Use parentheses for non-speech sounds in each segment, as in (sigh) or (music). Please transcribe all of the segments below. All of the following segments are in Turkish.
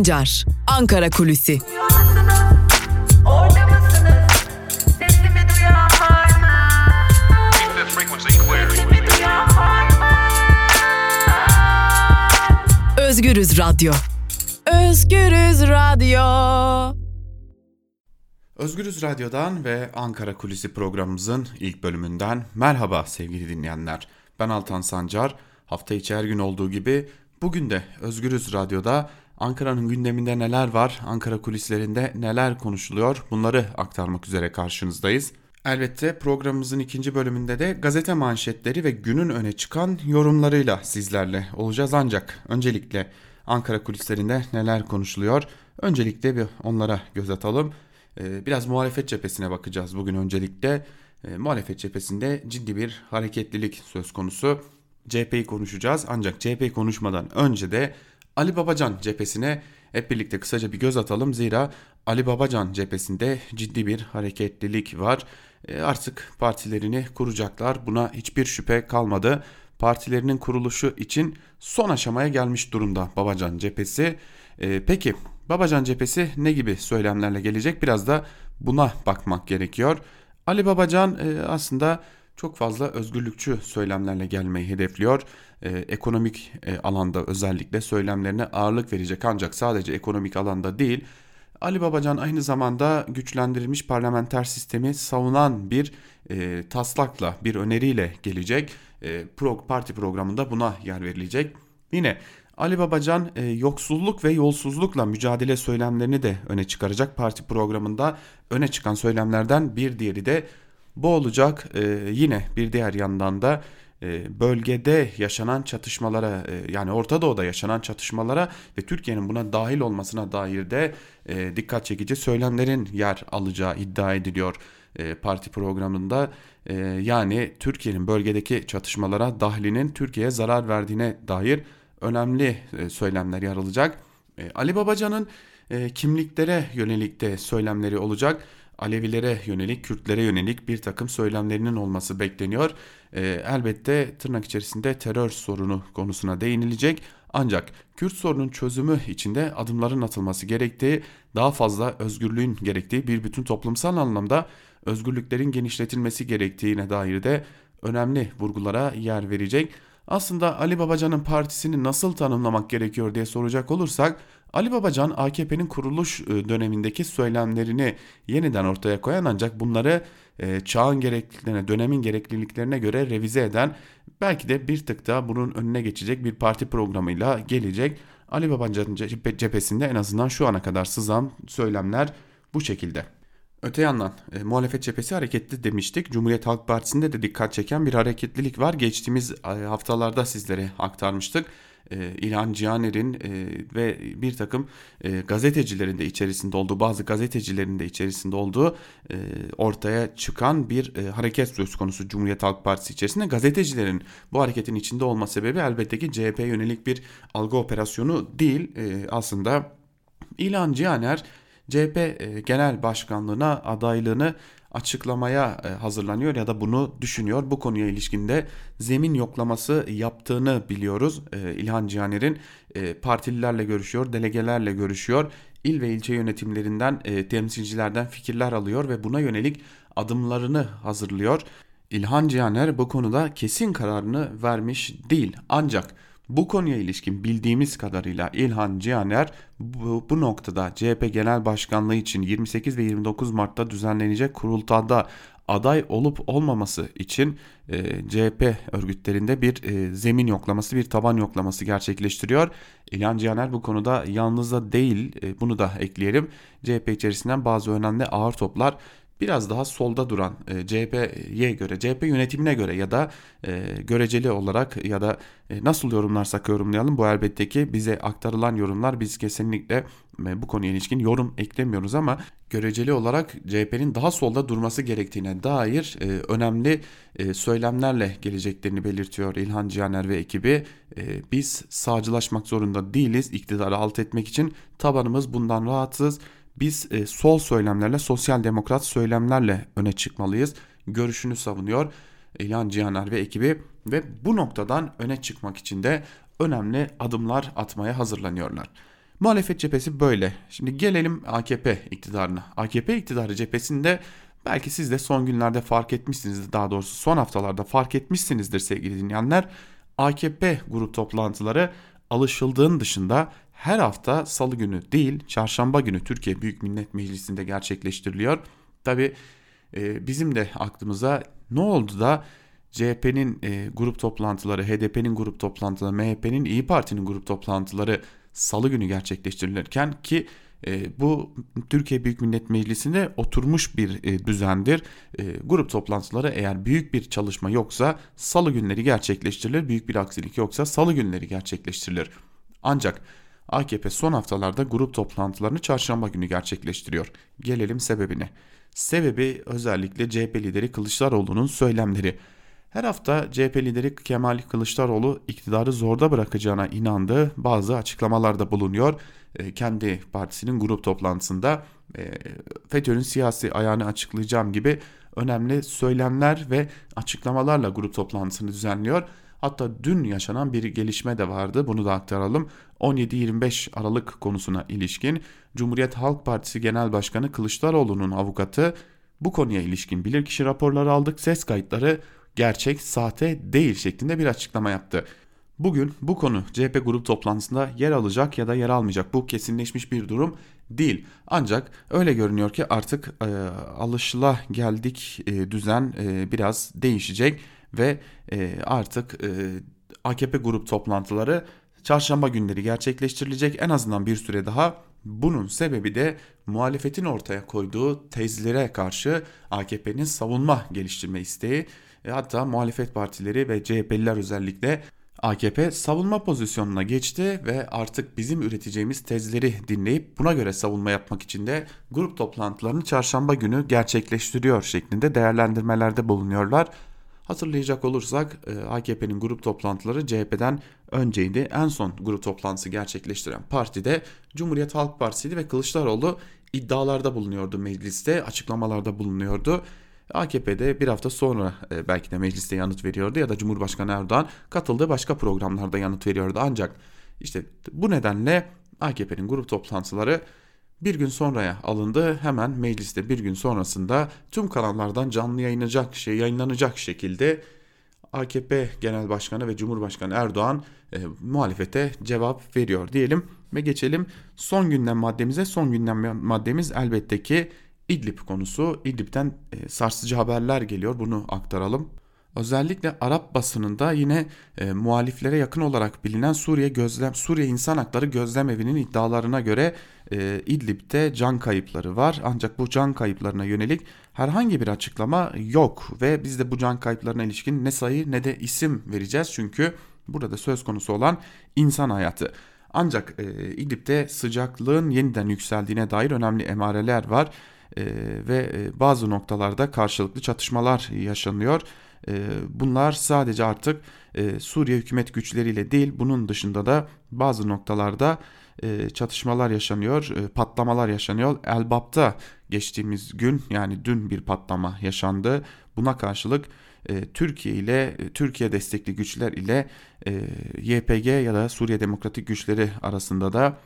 Sancar, Ankara Kulüsi. Özgürüz Radyo. Özgürüz Radyo. Özgürüz Radyo'dan ve Ankara Kulisi programımızın ilk bölümünden merhaba sevgili dinleyenler. Ben Altan Sancar. Hafta içi her gün olduğu gibi bugün de Özgürüz Radyo'da Ankara'nın gündeminde neler var, Ankara kulislerinde neler konuşuluyor bunları aktarmak üzere karşınızdayız. Elbette programımızın ikinci bölümünde de gazete manşetleri ve günün öne çıkan yorumlarıyla sizlerle olacağız ancak öncelikle Ankara kulislerinde neler konuşuluyor öncelikle bir onlara göz atalım. Ee, biraz muhalefet cephesine bakacağız bugün öncelikle. E, muhalefet cephesinde ciddi bir hareketlilik söz konusu. CHP'yi konuşacağız ancak CHP'yi konuşmadan önce de Ali Babacan cephesine hep birlikte kısaca bir göz atalım. Zira Ali Babacan cephesinde ciddi bir hareketlilik var. E, artık partilerini kuracaklar. Buna hiçbir şüphe kalmadı. Partilerinin kuruluşu için son aşamaya gelmiş durumda Babacan cephesi. E, peki Babacan cephesi ne gibi söylemlerle gelecek? Biraz da buna bakmak gerekiyor. Ali Babacan e, aslında çok fazla özgürlükçü söylemlerle gelmeyi hedefliyor. Ee, ekonomik e, alanda özellikle söylemlerine ağırlık verecek ancak sadece ekonomik alanda değil. Ali Babacan aynı zamanda güçlendirilmiş parlamenter sistemi savunan bir e, taslakla, bir öneriyle gelecek. E, pro, parti programında buna yer verilecek. Yine Ali Babacan e, yoksulluk ve yolsuzlukla mücadele söylemlerini de öne çıkaracak. Parti programında öne çıkan söylemlerden bir diğeri de bu olacak. E, yine bir diğer yandan da e, bölgede yaşanan çatışmalara e, yani Orta Doğu'da yaşanan çatışmalara ve Türkiye'nin buna dahil olmasına dair de e, dikkat çekici söylemlerin yer alacağı iddia ediliyor parti programında. Yani Türkiye'nin bölgedeki çatışmalara dahlinin Türkiye'ye zarar verdiğine dair önemli söylemler yer alacak. Ali Babacan'ın kimliklere yönelik de söylemleri olacak. Alevilere yönelik, Kürtlere yönelik bir takım söylemlerinin olması bekleniyor. E, elbette tırnak içerisinde terör sorunu konusuna değinilecek. Ancak Kürt sorunun çözümü içinde adımların atılması gerektiği, daha fazla özgürlüğün gerektiği bir bütün toplumsal anlamda özgürlüklerin genişletilmesi gerektiğine dair de önemli vurgulara yer verecek. Aslında Ali Babacan'ın partisini nasıl tanımlamak gerekiyor diye soracak olursak Ali Babacan AKP'nin kuruluş e, dönemindeki söylemlerini yeniden ortaya koyan ancak bunları e, çağın gerekliliklerine, dönemin gerekliliklerine göre revize eden belki de bir tık daha bunun önüne geçecek bir parti programıyla gelecek. Ali Babacan'ın cephesinde en azından şu ana kadar sızan söylemler bu şekilde. Öte yandan e, muhalefet cephesi hareketli demiştik. Cumhuriyet Halk Partisi'nde de dikkat çeken bir hareketlilik var. Geçtiğimiz e, haftalarda sizlere aktarmıştık. E, İlhan Cihaner'in e, ve bir takım e, gazetecilerin de içerisinde olduğu, bazı gazetecilerin de içerisinde olduğu e, ortaya çıkan bir hareket söz konusu Cumhuriyet Halk Partisi içerisinde. Gazetecilerin bu hareketin içinde olma sebebi elbette ki CHP yönelik bir algı operasyonu değil. Aslında İlhan Cihaner CHP Genel Başkanlığına adaylığını açıklamaya e, hazırlanıyor ya da bunu düşünüyor. Bu konuya ilişkinde zemin yoklaması yaptığını biliyoruz. E, İlhan Cihaner'in partililerle görüşüyor, delegelerle görüşüyor. İl ve ilçe yönetimlerinden temsilcilerden fikirler alıyor ve buna yönelik adımlarını hazırlıyor. İlhan Cihaner bu konuda kesin kararını vermiş değil. Ancak bu konuya ilişkin bildiğimiz kadarıyla İlhan Cihaner bu, bu noktada CHP Genel Başkanlığı için 28 ve 29 Mart'ta düzenlenecek kurultayda aday olup olmaması için e, CHP örgütlerinde bir e, zemin yoklaması, bir taban yoklaması gerçekleştiriyor. İlhan Cihaner bu konuda yalnız da değil, e, bunu da ekleyelim. CHP içerisinden bazı önemli ağır toplar biraz daha solda duran e, CHP'ye göre, CHP yönetimine göre ya da e, göreceli olarak ya da e, nasıl yorumlarsak yorumlayalım bu elbette ki bize aktarılan yorumlar biz kesinlikle e, bu konuya ilişkin yorum eklemiyoruz ama göreceli olarak CHP'nin daha solda durması gerektiğine dair e, önemli e, söylemlerle geleceklerini belirtiyor İlhan Cihaner ve ekibi. E, biz sağcılaşmak zorunda değiliz iktidarı alt etmek için tabanımız bundan rahatsız biz e, sol söylemlerle, sosyal demokrat söylemlerle öne çıkmalıyız. Görüşünü savunuyor İlhan Cihaner ve ekibi ve bu noktadan öne çıkmak için de önemli adımlar atmaya hazırlanıyorlar. Muhalefet cephesi böyle. Şimdi gelelim AKP iktidarına. AKP iktidarı cephesinde belki siz de son günlerde fark etmişsinizdir. Daha doğrusu son haftalarda fark etmişsinizdir sevgili dinleyenler. AKP grup toplantıları alışıldığın dışında her hafta salı günü değil çarşamba günü Türkiye Büyük Millet Meclisi'nde gerçekleştiriliyor. Tabi e, bizim de aklımıza ne oldu da CHP'nin e, grup toplantıları, HDP'nin grup toplantıları, MHP'nin İyi Parti'nin grup toplantıları salı günü gerçekleştirilirken ki e, bu Türkiye Büyük Millet Meclisi'nde oturmuş bir e, düzendir. E, grup toplantıları eğer büyük bir çalışma yoksa salı günleri gerçekleştirilir. Büyük bir aksilik yoksa salı günleri gerçekleştirilir. Ancak AKP son haftalarda grup toplantılarını çarşamba günü gerçekleştiriyor. Gelelim sebebine. Sebebi özellikle CHP lideri Kılıçdaroğlu'nun söylemleri. Her hafta CHP lideri Kemal Kılıçdaroğlu iktidarı zorda bırakacağına inandığı bazı açıklamalarda bulunuyor. E, kendi partisinin grup toplantısında e, FETÖ'nün siyasi ayağını açıklayacağım gibi önemli söylemler ve açıklamalarla grup toplantısını düzenliyor. Hatta dün yaşanan bir gelişme de vardı bunu da aktaralım. 17-25 Aralık konusuna ilişkin Cumhuriyet Halk Partisi Genel Başkanı Kılıçdaroğlu'nun avukatı bu konuya ilişkin bilirkişi raporları aldık. Ses kayıtları gerçek, sahte değil şeklinde bir açıklama yaptı. Bugün bu konu CHP grup toplantısında yer alacak ya da yer almayacak. Bu kesinleşmiş bir durum değil. Ancak öyle görünüyor ki artık e, alışıla geldik e, düzen e, biraz değişecek ve e, artık e, AKP grup toplantıları çarşamba günleri gerçekleştirilecek en azından bir süre daha. Bunun sebebi de muhalefetin ortaya koyduğu tezlere karşı AKP'nin savunma geliştirme isteği. E, hatta muhalefet partileri ve CHP'liler özellikle AKP savunma pozisyonuna geçti ve artık bizim üreteceğimiz tezleri dinleyip buna göre savunma yapmak için de grup toplantılarını çarşamba günü gerçekleştiriyor şeklinde değerlendirmelerde bulunuyorlar. Hatırlayacak olursak e, AKP'nin grup toplantıları CHP'den önceydi. En son grup toplantısı gerçekleştiren parti de Cumhuriyet Halk Partisi'ydi ve Kılıçdaroğlu iddialarda bulunuyordu mecliste, açıklamalarda bulunuyordu. AKP'de bir hafta sonra e, belki de mecliste yanıt veriyordu ya da Cumhurbaşkanı Erdoğan katıldığı başka programlarda yanıt veriyordu. Ancak işte bu nedenle AKP'nin grup toplantıları bir gün sonraya alındı. Hemen mecliste bir gün sonrasında tüm kanallardan canlı yayınlanacak şey yayınlanacak şekilde AKP Genel Başkanı ve Cumhurbaşkanı Erdoğan e, muhalefete cevap veriyor diyelim ve geçelim son gündem maddemize. Son gündem maddemiz elbette ki İdlib konusu. İdlib'den e, sarsıcı haberler geliyor. Bunu aktaralım. Özellikle Arap basınında yine e, muhaliflere yakın olarak bilinen Suriye Gözlem Suriye İnsan Hakları Gözlem Evi'nin iddialarına göre e, İdlib'de can kayıpları var. Ancak bu can kayıplarına yönelik herhangi bir açıklama yok ve biz de bu can kayıplarına ilişkin ne sayı ne de isim vereceğiz çünkü burada söz konusu olan insan hayatı. Ancak e, İdlib'de sıcaklığın yeniden yükseldiğine dair önemli emareler var e, ve e, bazı noktalarda karşılıklı çatışmalar yaşanıyor. E, bunlar sadece artık e, Suriye hükümet güçleriyle değil bunun dışında da bazı noktalarda e, çatışmalar yaşanıyor, e, patlamalar yaşanıyor. Elbap'ta geçtiğimiz gün yani dün bir patlama yaşandı. Buna karşılık Türkiye ile Türkiye destekli güçler ile YPG ya da Suriye Demokratik Güçleri arasında da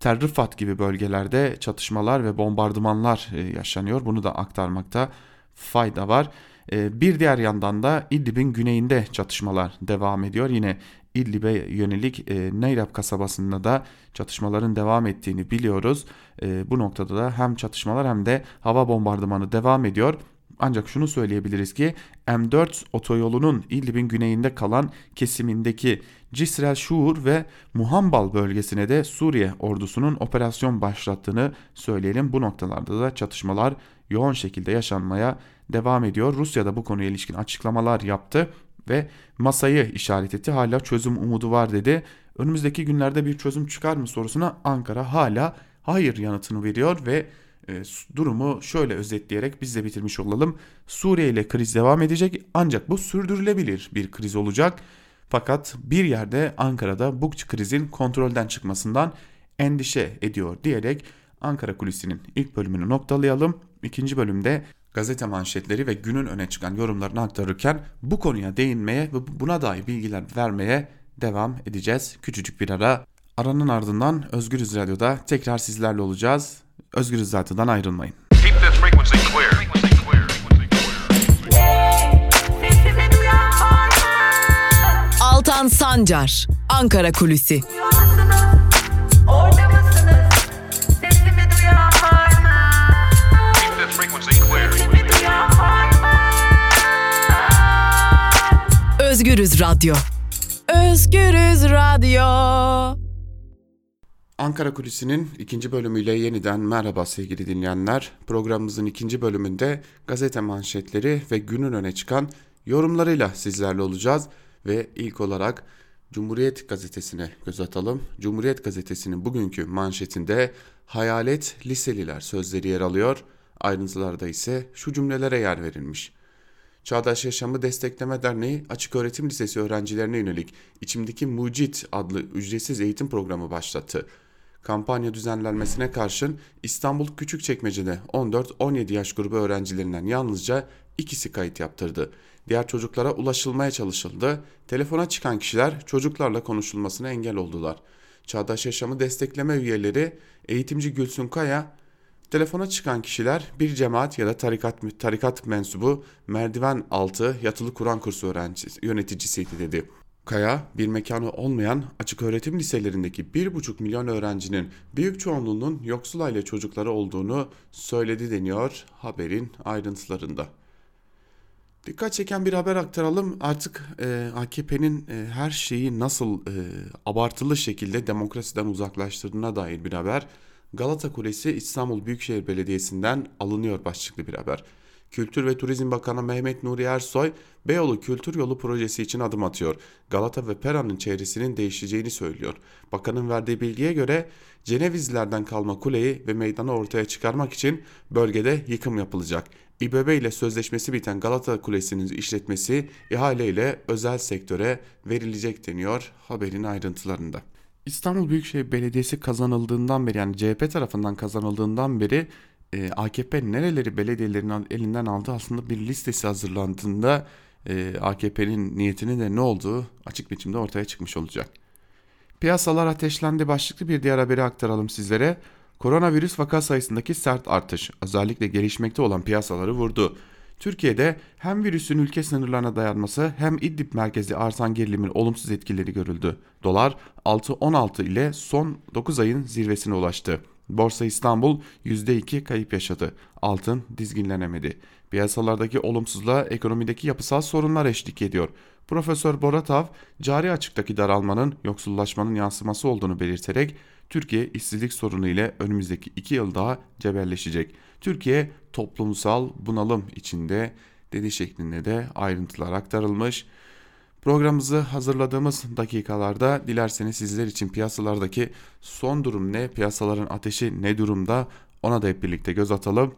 Tel Rifat gibi bölgelerde çatışmalar ve bombardımanlar yaşanıyor. Bunu da aktarmakta fayda var. E, bir diğer yandan da İdlib'in güneyinde çatışmalar devam ediyor. Yine İdlib'e yönelik e, Neyrab kasabasında da çatışmaların devam ettiğini biliyoruz. Bu noktada da hem çatışmalar hem de hava bombardımanı devam ediyor. Ancak şunu söyleyebiliriz ki M4 otoyolunun İdlib'in güneyinde kalan kesimindeki Cisrel Şuur ve Muhambal bölgesine de Suriye ordusunun operasyon başlattığını söyleyelim. Bu noktalarda da çatışmalar yoğun şekilde yaşanmaya devam ediyor. Rusya da bu konuya ilişkin açıklamalar yaptı ve masayı işaret etti. Hala çözüm umudu var dedi. Önümüzdeki günlerde bir çözüm çıkar mı sorusuna Ankara hala hayır yanıtını veriyor ve e, durumu şöyle özetleyerek biz de bitirmiş olalım. Suriye ile kriz devam edecek ancak bu sürdürülebilir bir kriz olacak. Fakat bir yerde Ankara'da bu krizin kontrolden çıkmasından endişe ediyor diyerek Ankara Kulisi'nin ilk bölümünü noktalayalım. İkinci bölümde gazete manşetleri ve günün öne çıkan yorumlarını aktarırken bu konuya değinmeye ve buna dair bilgiler vermeye devam edeceğiz. Küçücük bir ara Aranın ardından Özgürüz Radyo'da tekrar sizlerle olacağız. Özgürüz Radyo'dan ayrılmayın. Altan Sancar, Ankara Kulüsi. Özgürüz Radyo. Özgürüz Radyo. Ankara Kulisi'nin ikinci bölümüyle yeniden merhaba sevgili dinleyenler. Programımızın ikinci bölümünde gazete manşetleri ve günün öne çıkan yorumlarıyla sizlerle olacağız. Ve ilk olarak Cumhuriyet Gazetesi'ne göz atalım. Cumhuriyet Gazetesi'nin bugünkü manşetinde hayalet liseliler sözleri yer alıyor. Ayrıntılarda ise şu cümlelere yer verilmiş. Çağdaş Yaşamı Destekleme Derneği Açık Öğretim Lisesi öğrencilerine yönelik İçimdeki Mucit adlı ücretsiz eğitim programı başlattı. Kampanya düzenlenmesine karşın İstanbul Küçükçekmece'de 14-17 yaş grubu öğrencilerinden yalnızca ikisi kayıt yaptırdı. Diğer çocuklara ulaşılmaya çalışıldı. Telefona çıkan kişiler çocuklarla konuşulmasına engel oldular. Çağdaş Yaşamı Destekleme üyeleri eğitimci Gülsün Kaya Telefona çıkan kişiler bir cemaat ya da tarikat, tarikat mensubu merdiven altı yatılı Kur'an kursu öğrencisi, yöneticisiydi dedi. Kaya, bir mekanı olmayan açık öğretim liselerindeki 1,5 milyon öğrencinin büyük çoğunluğunun yoksul aile çocukları olduğunu söyledi deniyor haberin ayrıntılarında. Dikkat çeken bir haber aktaralım. Artık e, AKP'nin e, her şeyi nasıl e, abartılı şekilde demokrasiden uzaklaştırdığına dair bir haber. Galata Kulesi İstanbul Büyükşehir Belediyesi'nden alınıyor başlıklı bir haber. Kültür ve Turizm Bakanı Mehmet Nuri Ersoy, Beyoğlu Kültür Yolu projesi için adım atıyor. Galata ve Pera'nın çevresinin değişeceğini söylüyor. Bakanın verdiği bilgiye göre Cenevizlilerden kalma kuleyi ve meydanı ortaya çıkarmak için bölgede yıkım yapılacak. İBB ile sözleşmesi biten Galata Kulesi'nin işletmesi ihaleyle özel sektöre verilecek deniyor haberin ayrıntılarında. İstanbul Büyükşehir Belediyesi kazanıldığından beri yani CHP tarafından kazanıldığından beri e, AKP nereleri belediyelerin elinden aldı aslında bir listesi hazırlandığında e, AKP'nin niyetinin de ne olduğu açık biçimde ortaya çıkmış olacak. Piyasalar ateşlendi başlıklı bir diğer haberi aktaralım sizlere. Koronavirüs vaka sayısındaki sert artış özellikle gelişmekte olan piyasaları vurdu. Türkiye'de hem virüsün ülke sınırlarına dayanması hem İdlib merkezi artan gerilimin olumsuz etkileri görüldü. Dolar 6.16 ile son 9 ayın zirvesine ulaştı. Borsa İstanbul %2 kayıp yaşadı. Altın dizginlenemedi. Piyasalardaki olumsuzluğa ekonomideki yapısal sorunlar eşlik ediyor. Profesör Boratav, cari açıktaki daralmanın yoksullaşmanın yansıması olduğunu belirterek Türkiye işsizlik sorunu ile önümüzdeki iki yıl daha cebelleşecek. Türkiye toplumsal bunalım içinde dedi şeklinde de ayrıntılar aktarılmış. Programımızı hazırladığımız dakikalarda dilerseniz sizler için piyasalardaki son durum ne, piyasaların ateşi ne durumda ona da hep birlikte göz atalım.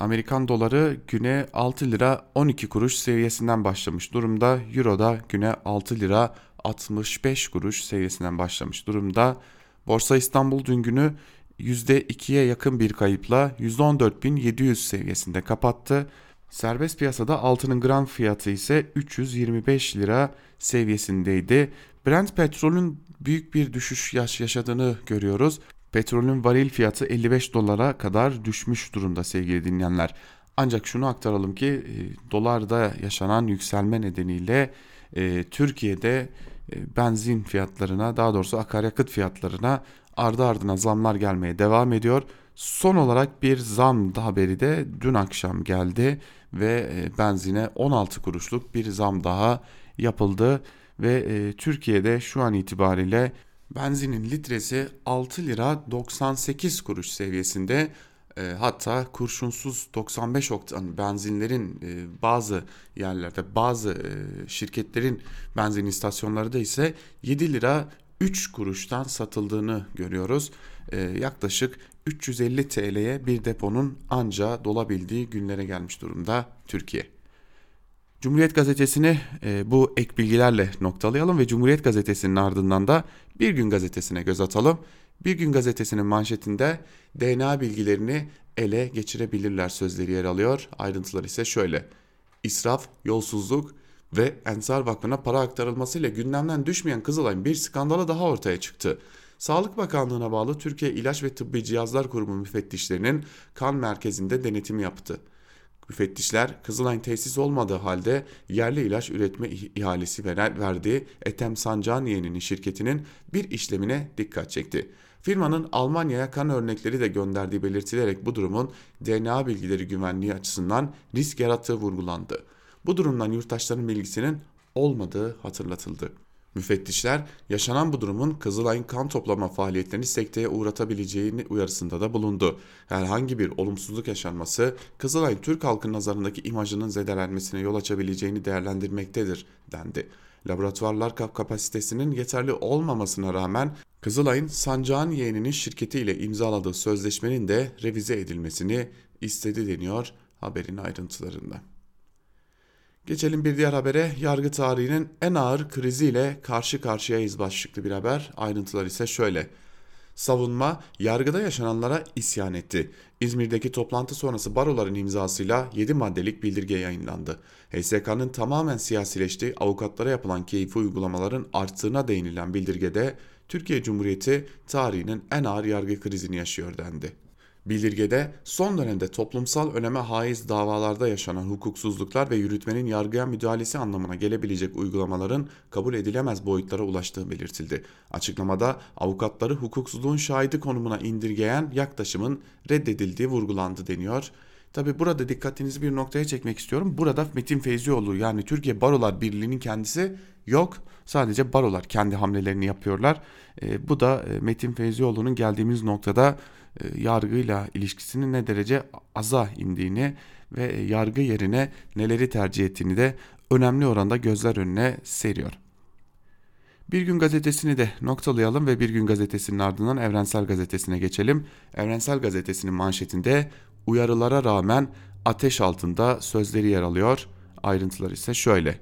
Amerikan doları güne 6 lira 12 kuruş seviyesinden başlamış durumda. Euro da güne 6 lira 65 kuruş seviyesinden başlamış durumda. Borsa İstanbul dün günü %2'ye yakın bir kayıpla 114.700 seviyesinde kapattı. Serbest piyasada altının gram fiyatı ise 325 lira seviyesindeydi. Brent petrolün büyük bir düşüş yaşadığını görüyoruz. Petrolün varil fiyatı 55 dolara kadar düşmüş durumda sevgili dinleyenler. Ancak şunu aktaralım ki e, dolarda yaşanan yükselme nedeniyle e, Türkiye'de benzin fiyatlarına daha doğrusu akaryakıt fiyatlarına ardı ardına zamlar gelmeye devam ediyor. Son olarak bir zam haberi de dün akşam geldi ve e, benzine 16 kuruşluk bir zam daha yapıldı ve e, Türkiye'de şu an itibariyle benzinin litresi 6 lira 98 kuruş seviyesinde e, hatta kurşunsuz 95 oktan benzinlerin e, bazı yerlerde bazı e, şirketlerin benzin istasyonları da ise 7 lira 3 kuruştan satıldığını görüyoruz. E, yaklaşık 350 TL'ye bir deponun anca dolabildiği günlere gelmiş durumda Türkiye. Cumhuriyet Gazetesi'ni e, bu ek bilgilerle noktalayalım ve Cumhuriyet Gazetesi'nin ardından da Bir Gün Gazetesi'ne göz atalım. Bir Gün Gazetesi'nin manşetinde DNA bilgilerini ele geçirebilirler sözleri yer alıyor. Ayrıntılar ise şöyle. İsraf, yolsuzluk ve Ensar Vakfı'na para aktarılmasıyla gündemden düşmeyen Kızılay'ın bir skandalı daha ortaya çıktı. Sağlık Bakanlığı'na bağlı Türkiye İlaç ve Tıbbi Cihazlar Kurumu müfettişlerinin kan merkezinde denetim yaptı. Müfettişler Kızılay'ın tesis olmadığı halde yerli ilaç üretme ihalesi verdiği Etem Sancaniye'nin şirketinin bir işlemine dikkat çekti. Firmanın Almanya'ya kan örnekleri de gönderdiği belirtilerek bu durumun DNA bilgileri güvenliği açısından risk yarattığı vurgulandı. Bu durumdan yurttaşların bilgisinin olmadığı hatırlatıldı. Müfettişler yaşanan bu durumun Kızılay'ın kan toplama faaliyetlerini sekteye uğratabileceğini uyarısında da bulundu. Herhangi bir olumsuzluk yaşanması Kızılay'ın Türk halkının nazarındaki imajının zedelenmesine yol açabileceğini değerlendirmektedir dendi. Laboratuvarlar kapasitesinin yeterli olmamasına rağmen Kızılay'ın Sancağın yeğeninin şirketiyle imzaladığı sözleşmenin de revize edilmesini istedi deniyor haberin ayrıntılarında. Geçelim bir diğer habere. Yargı tarihinin en ağır kriziyle karşı karşıyayız başlıklı bir haber. Ayrıntılar ise şöyle. Savunma yargıda yaşananlara isyan etti. İzmir'deki toplantı sonrası baroların imzasıyla 7 maddelik bildirge yayınlandı. HSK'nın tamamen siyasileştiği avukatlara yapılan keyfi uygulamaların arttığına değinilen bildirgede Türkiye Cumhuriyeti tarihinin en ağır yargı krizini yaşıyor dendi. Bildirgede son dönemde toplumsal öneme haiz davalarda yaşanan hukuksuzluklar ve yürütmenin yargıya müdahalesi anlamına gelebilecek uygulamaların kabul edilemez boyutlara ulaştığı belirtildi. Açıklamada avukatları hukuksuzluğun şahidi konumuna indirgeyen yaklaşımın reddedildiği vurgulandı deniyor. Tabi burada dikkatinizi bir noktaya çekmek istiyorum. Burada Metin Feyzioğlu yani Türkiye Barolar Birliği'nin kendisi yok. Sadece barolar kendi hamlelerini yapıyorlar. E, bu da e, Metin Feyzioğlu'nun geldiğimiz noktada e, yargıyla ilişkisinin ne derece aza indiğini ve yargı yerine neleri tercih ettiğini de önemli oranda gözler önüne seriyor. Bir gün gazetesini de noktalayalım ve Bir gün gazetesinin ardından Evrensel Gazetesi'ne geçelim. Evrensel Gazetesi'nin manşetinde uyarılara rağmen ateş altında sözleri yer alıyor. Ayrıntılar ise şöyle.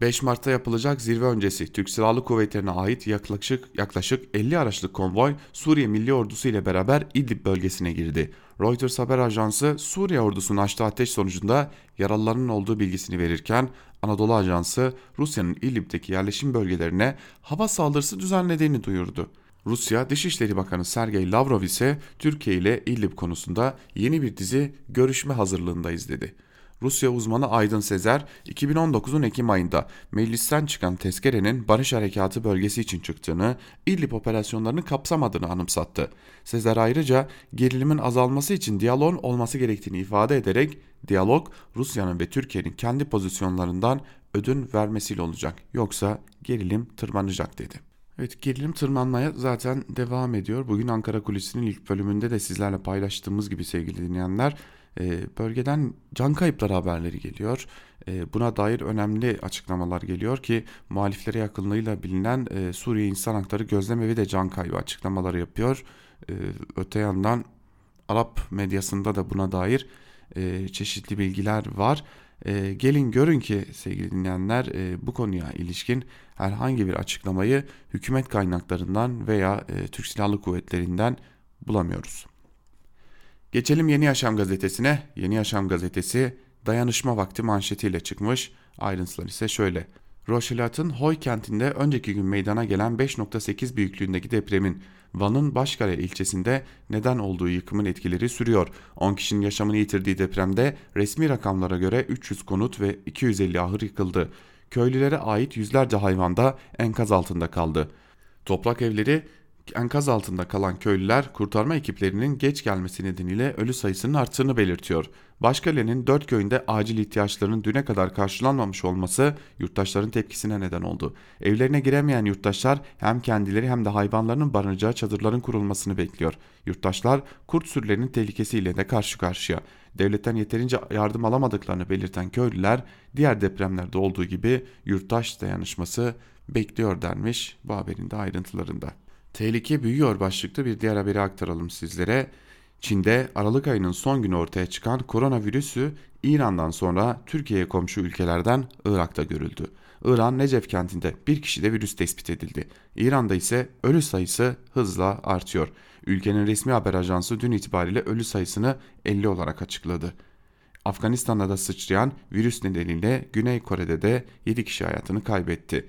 5 Mart'ta yapılacak zirve öncesi Türk Silahlı Kuvvetleri'ne ait yaklaşık yaklaşık 50 araçlık konvoy Suriye Milli Ordusu ile beraber İdlib bölgesine girdi. Reuters haber ajansı Suriye ordusunun açtığı ateş sonucunda yaralıların olduğu bilgisini verirken Anadolu Ajansı Rusya'nın İdlib'deki yerleşim bölgelerine hava saldırısı düzenlediğini duyurdu. Rusya Dışişleri Bakanı Sergey Lavrov ise Türkiye ile İdlib konusunda yeni bir dizi görüşme hazırlığındayız dedi. Rusya uzmanı Aydın Sezer, 2019'un Ekim ayında meclisten çıkan tezkerenin Barış Harekatı bölgesi için çıktığını, İdlib operasyonlarını kapsamadığını anımsattı. Sezer ayrıca gerilimin azalması için diyaloğun olması gerektiğini ifade ederek, diyalog Rusya'nın ve Türkiye'nin kendi pozisyonlarından ödün vermesiyle olacak. Yoksa gerilim tırmanacak dedi. Evet gerilim tırmanmaya zaten devam ediyor. Bugün Ankara Kulisi'nin ilk bölümünde de sizlerle paylaştığımız gibi sevgili dinleyenler e, bölgeden can kayıpları haberleri geliyor. E, buna dair önemli açıklamalar geliyor ki muhaliflere yakınlığıyla bilinen e, Suriye İnsan Hakları Gözlem Evi de can kaybı açıklamaları yapıyor. Öte yandan Arap medyasında da buna dair çeşitli bilgiler var. E, gelin görün ki sevgili dinleyenler e, bu konuya ilişkin herhangi bir açıklamayı hükümet kaynaklarından veya e, Türk Silahlı Kuvvetleri'nden bulamıyoruz. Geçelim Yeni Yaşam gazetesine. Yeni Yaşam gazetesi dayanışma vakti manşetiyle çıkmış. Ayrıntılar ise şöyle. Roşelat'ın Hoy kentinde önceki gün meydana gelen 5.8 büyüklüğündeki depremin Van'ın Başkale ilçesinde neden olduğu yıkımın etkileri sürüyor. 10 kişinin yaşamını yitirdiği depremde resmi rakamlara göre 300 konut ve 250 ahır yıkıldı. Köylülere ait yüzlerce hayvan da enkaz altında kaldı. Toprak evleri enkaz altında kalan köylüler kurtarma ekiplerinin geç gelmesi nedeniyle ölü sayısının arttığını belirtiyor. Başkale'nin dört köyünde acil ihtiyaçlarının düne kadar karşılanmamış olması yurttaşların tepkisine neden oldu. Evlerine giremeyen yurttaşlar hem kendileri hem de hayvanlarının barınacağı çadırların kurulmasını bekliyor. Yurttaşlar kurt sürülerinin tehlikesiyle de karşı karşıya. Devletten yeterince yardım alamadıklarını belirten köylüler diğer depremlerde olduğu gibi yurttaş dayanışması bekliyor denmiş bu haberin de ayrıntılarında. Tehlike büyüyor başlıklı bir diğer haberi aktaralım sizlere. Çin'de Aralık ayının son günü ortaya çıkan koronavirüsü İran'dan sonra Türkiye'ye komşu ülkelerden Irak'ta görüldü. İran Necef kentinde bir kişide virüs tespit edildi. İran'da ise ölü sayısı hızla artıyor. Ülkenin resmi haber ajansı dün itibariyle ölü sayısını 50 olarak açıkladı. Afganistan'da da sıçrayan virüs nedeniyle Güney Kore'de de 7 kişi hayatını kaybetti.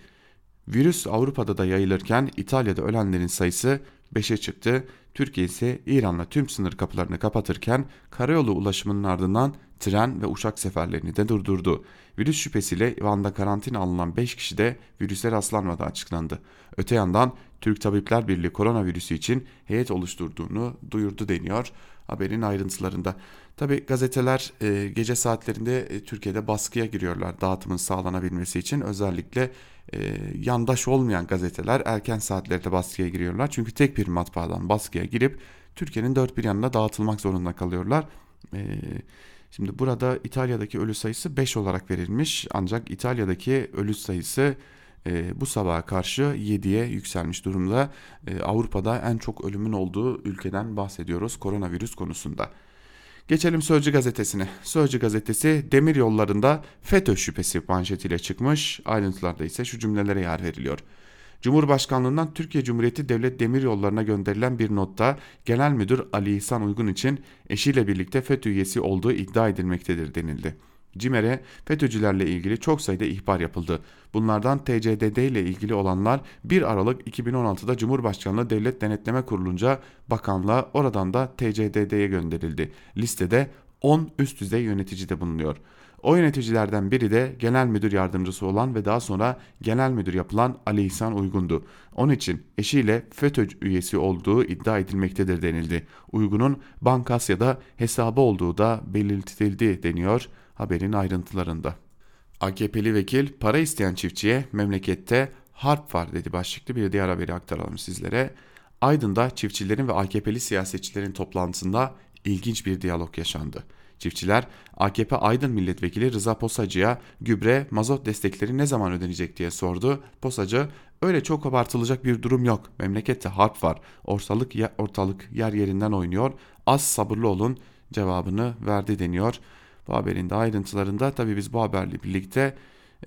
Virüs Avrupa'da da yayılırken İtalya'da ölenlerin sayısı 5'e çıktı. Türkiye ise İran'la tüm sınır kapılarını kapatırken karayolu ulaşımının ardından tren ve uçak seferlerini de durdurdu. Virüs şüphesiyle Van'da karantina alınan 5 kişi de virüse rastlanmadığı açıklandı. Öte yandan Türk Tabipler Birliği koronavirüsü için heyet oluşturduğunu duyurdu deniyor haberin ayrıntılarında. Tabi gazeteler e, gece saatlerinde e, Türkiye'de baskıya giriyorlar dağıtımın sağlanabilmesi için. Özellikle e, yandaş olmayan gazeteler erken saatlerde baskıya giriyorlar. Çünkü tek bir matbaadan baskıya girip Türkiye'nin dört bir yanına dağıtılmak zorunda kalıyorlar. E, şimdi burada İtalya'daki ölü sayısı 5 olarak verilmiş ancak İtalya'daki ölü sayısı e, bu sabaha karşı 7'ye yükselmiş durumda. E, Avrupa'da en çok ölümün olduğu ülkeden bahsediyoruz koronavirüs konusunda. Geçelim Sözcü gazetesine. Sözcü gazetesi demir yollarında FETÖ şüphesi manşetiyle çıkmış. Ayrıntılarda ise şu cümlelere yer veriliyor. Cumhurbaşkanlığından Türkiye Cumhuriyeti Devlet Demir Yolları'na gönderilen bir notta Genel Müdür Ali İhsan Uygun için eşiyle birlikte FETÖ üyesi olduğu iddia edilmektedir denildi. CİMER'e FETÖ'cülerle ilgili çok sayıda ihbar yapıldı. Bunlardan TCDD ile ilgili olanlar 1 Aralık 2016'da Cumhurbaşkanlığı Devlet Denetleme Kurulunca bakanlığa oradan da TCDD'ye gönderildi. Listede 10 üst düzey yönetici de bulunuyor. O yöneticilerden biri de genel müdür yardımcısı olan ve daha sonra genel müdür yapılan Ali İhsan Uygun'du. Onun için eşiyle FETÖ üyesi olduğu iddia edilmektedir denildi. Uygun'un Bank Asya'da hesabı olduğu da belirtildi deniyor haberin ayrıntılarında. AKP'li vekil para isteyen çiftçiye memlekette harp var dedi başlıklı bir diğer haberi aktaralım sizlere. Aydın'da çiftçilerin ve AKP'li siyasetçilerin toplantısında ilginç bir diyalog yaşandı. Çiftçiler AKP Aydın Milletvekili Rıza Posacı'ya gübre, mazot destekleri ne zaman ödenecek diye sordu. Posacı öyle çok abartılacak bir durum yok. Memlekette harp var. Ortalık, ortalık yer yerinden oynuyor. Az sabırlı olun cevabını verdi deniyor. Bu haberin de ayrıntılarında tabii biz bu haberle birlikte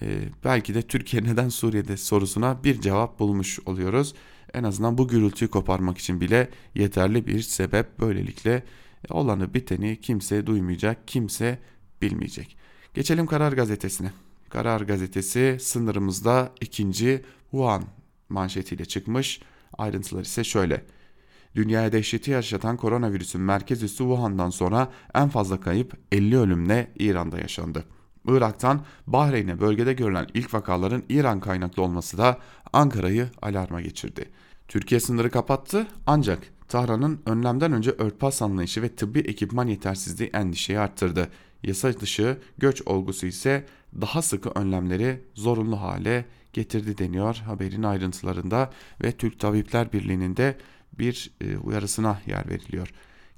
e, belki de Türkiye (laughs) neden Suriye'de sorusuna bir cevap bulmuş oluyoruz. En azından bu gürültüyü koparmak için bile yeterli bir sebep böylelikle olanı biteni kimse duymayacak, kimse bilmeyecek. Geçelim Karar Gazetesi'ne. Karar Gazetesi sınırımızda ikinci Wuhan manşetiyle çıkmış. Ayrıntılar ise şöyle. Dünyaya dehşeti yaşatan koronavirüsün merkez üssü Wuhan'dan sonra en fazla kayıp 50 ölümle İran'da yaşandı. Irak'tan Bahreyn'e bölgede görülen ilk vakaların İran kaynaklı olması da Ankara'yı alarma geçirdi. Türkiye sınırı kapattı ancak Tahran'ın önlemden önce örtbas anlayışı ve tıbbi ekipman yetersizliği endişeyi arttırdı. Yasa dışı göç olgusu ise daha sıkı önlemleri zorunlu hale getirdi deniyor haberin ayrıntılarında ve Türk Tabipler Birliği'nin de bir e, uyarısına yer veriliyor.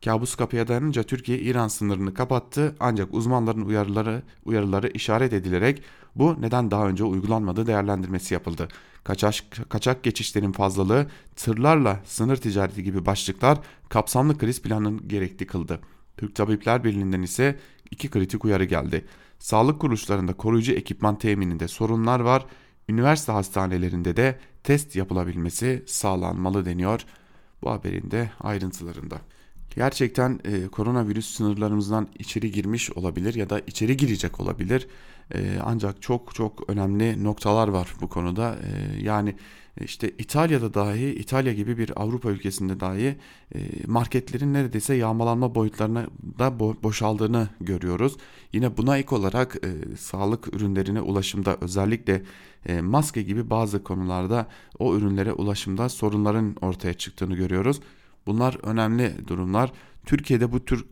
Kabus kapıya dayanınca Türkiye İran sınırını kapattı ancak uzmanların uyarıları uyarıları işaret edilerek bu neden daha önce uygulanmadığı değerlendirmesi yapıldı. Kaçak, kaçak geçişlerin fazlalığı, tırlarla sınır ticareti gibi başlıklar kapsamlı kriz planının gerekli kıldı. Türk Tabipler Birliği'nden ise iki kritik uyarı geldi. Sağlık kuruluşlarında koruyucu ekipman temininde sorunlar var. Üniversite hastanelerinde de test yapılabilmesi sağlanmalı deniyor bu haberin de ayrıntılarında. Gerçekten e, koronavirüs sınırlarımızdan içeri girmiş olabilir ya da içeri girecek olabilir. E, ancak çok çok önemli noktalar var bu konuda. E, yani işte İtalya'da dahi İtalya gibi bir Avrupa ülkesinde dahi e, marketlerin neredeyse yağmalanma boyutlarına da boşaldığını görüyoruz. Yine buna ek olarak e, sağlık ürünlerine ulaşımda özellikle e, maske gibi bazı konularda o ürünlere ulaşımda sorunların ortaya çıktığını görüyoruz. Bunlar önemli durumlar. Türkiye'de bu tür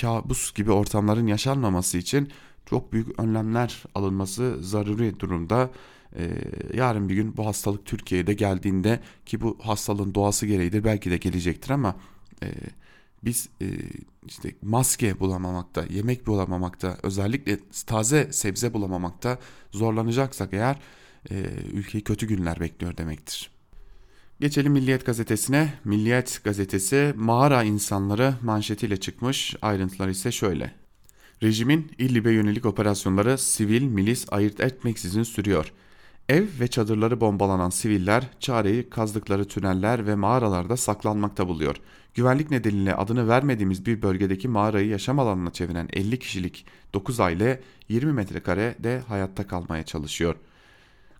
kabus gibi ortamların yaşanmaması için çok büyük önlemler alınması zaruri durumda. Ee, yarın bir gün bu hastalık Türkiye'de geldiğinde ki bu hastalığın doğası gereğidir belki de gelecektir ama e, biz e, işte maske bulamamakta, yemek bulamamakta, özellikle taze sebze bulamamakta zorlanacaksak eğer e, ülkeyi kötü günler bekliyor demektir. Geçelim Milliyet gazetesine. Milliyet gazetesi mağara insanları manşetiyle çıkmış. Ayrıntılar ise şöyle. Rejimin İdlib'e yönelik operasyonları sivil milis ayırt etmeksizin sürüyor. Ev ve çadırları bombalanan siviller çareyi kazdıkları tüneller ve mağaralarda saklanmakta buluyor. Güvenlik nedeniyle adını vermediğimiz bir bölgedeki mağarayı yaşam alanına çeviren 50 kişilik 9 aile 20 metrekarede hayatta kalmaya çalışıyor.''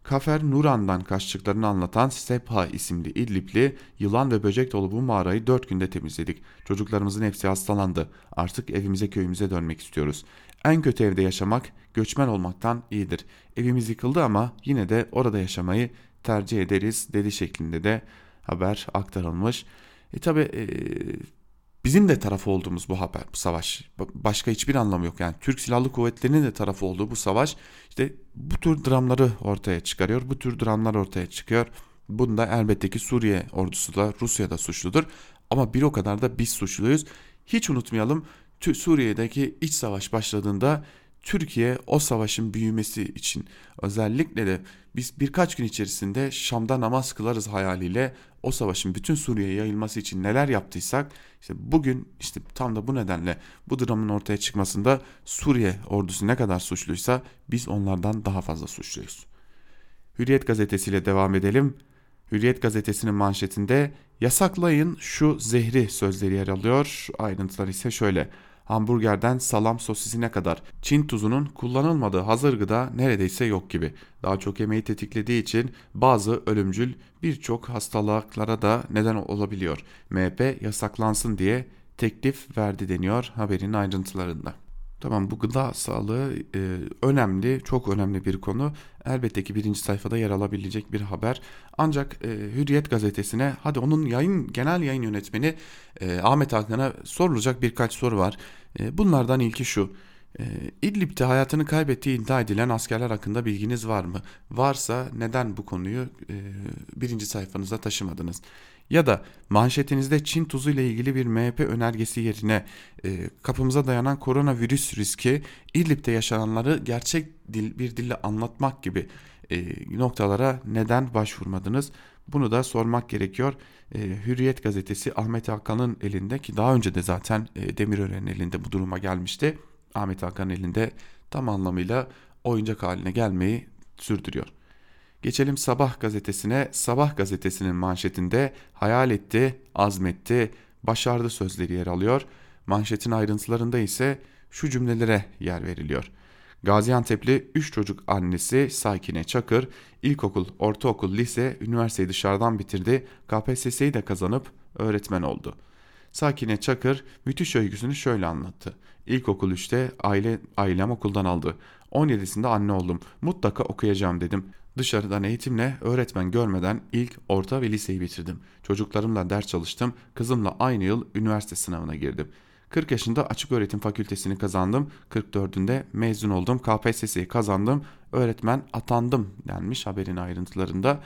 Kafer Nuran'dan kaçtıklarını anlatan Sepha isimli İdlibli yılan ve böcek dolu bu mağarayı dört günde temizledik. Çocuklarımızın hepsi hastalandı. Artık evimize köyümüze dönmek istiyoruz. En kötü evde yaşamak göçmen olmaktan iyidir. Evimiz yıkıldı ama yine de orada yaşamayı tercih ederiz dedi şeklinde de haber aktarılmış. E tabi e, bizim de tarafı olduğumuz bu haber, bu savaş. Başka hiçbir anlamı yok. Yani Türk Silahlı Kuvvetleri'nin de tarafı olduğu bu savaş işte bu tür dramları ortaya çıkarıyor. Bu tür dramlar ortaya çıkıyor. Bunda elbette ki Suriye ordusu da Rusya da suçludur. Ama bir o kadar da biz suçluyuz. Hiç unutmayalım Suriye'deki iç savaş başladığında Türkiye o savaşın büyümesi için özellikle de biz birkaç gün içerisinde Şam'da namaz kılarız hayaliyle o savaşın bütün Suriye'ye yayılması için neler yaptıysak işte bugün işte tam da bu nedenle bu dramın ortaya çıkmasında Suriye ordusu ne kadar suçluysa biz onlardan daha fazla suçluyuz. Hürriyet gazetesiyle devam edelim. Hürriyet gazetesinin manşetinde yasaklayın şu zehri sözleri yer alıyor. Ayrıntılar ise şöyle hamburgerden salam sosisine kadar Çin tuzunun kullanılmadığı hazır gıda neredeyse yok gibi. Daha çok yemeği tetiklediği için bazı ölümcül birçok hastalıklara da neden olabiliyor. MHP yasaklansın diye teklif verdi deniyor haberin ayrıntılarında. Tamam bu gıda sağlığı e, önemli, çok önemli bir konu. Elbette ki birinci sayfada yer alabilecek bir haber. Ancak e, Hürriyet gazetesine hadi onun yayın genel yayın yönetmeni e, Ahmet Hakan'a sorulacak birkaç soru var. E, bunlardan ilki şu. E, İdlib'de hayatını kaybettiği iddia edilen askerler hakkında bilginiz var mı? Varsa neden bu konuyu e, birinci sayfanıza taşımadınız? Ya da manşetinizde Çin tuzu ile ilgili bir MHP önergesi yerine e, kapımıza dayanan koronavirüs riski İdlib'de yaşananları gerçek dil, bir dille anlatmak gibi e, noktalara neden başvurmadınız? Bunu da sormak gerekiyor. E, Hürriyet gazetesi Ahmet Hakan'ın elinde ki daha önce de zaten e, Demirören'in elinde bu duruma gelmişti. Ahmet Hakan'ın elinde tam anlamıyla oyuncak haline gelmeyi sürdürüyor. Geçelim Sabah gazetesine. Sabah gazetesinin manşetinde hayal etti, azmetti, başardı sözleri yer alıyor. Manşetin ayrıntılarında ise şu cümlelere yer veriliyor. Gaziantep'li 3 çocuk annesi Sakine Çakır ilkokul, ortaokul, lise, üniversiteyi dışarıdan bitirdi. KPSS'yi de kazanıp öğretmen oldu. Sakine Çakır müthiş öyküsünü şöyle anlattı. İlkokul 3'te aile, ailem okuldan aldı. 17'sinde anne oldum. Mutlaka okuyacağım dedim. Dışarıdan eğitimle öğretmen görmeden ilk, orta ve liseyi bitirdim. Çocuklarımla ders çalıştım. Kızımla aynı yıl üniversite sınavına girdim. 40 yaşında açık öğretim fakültesini kazandım. 44'ünde mezun oldum. KPSS'yi kazandım. Öğretmen atandım denmiş haberin ayrıntılarında.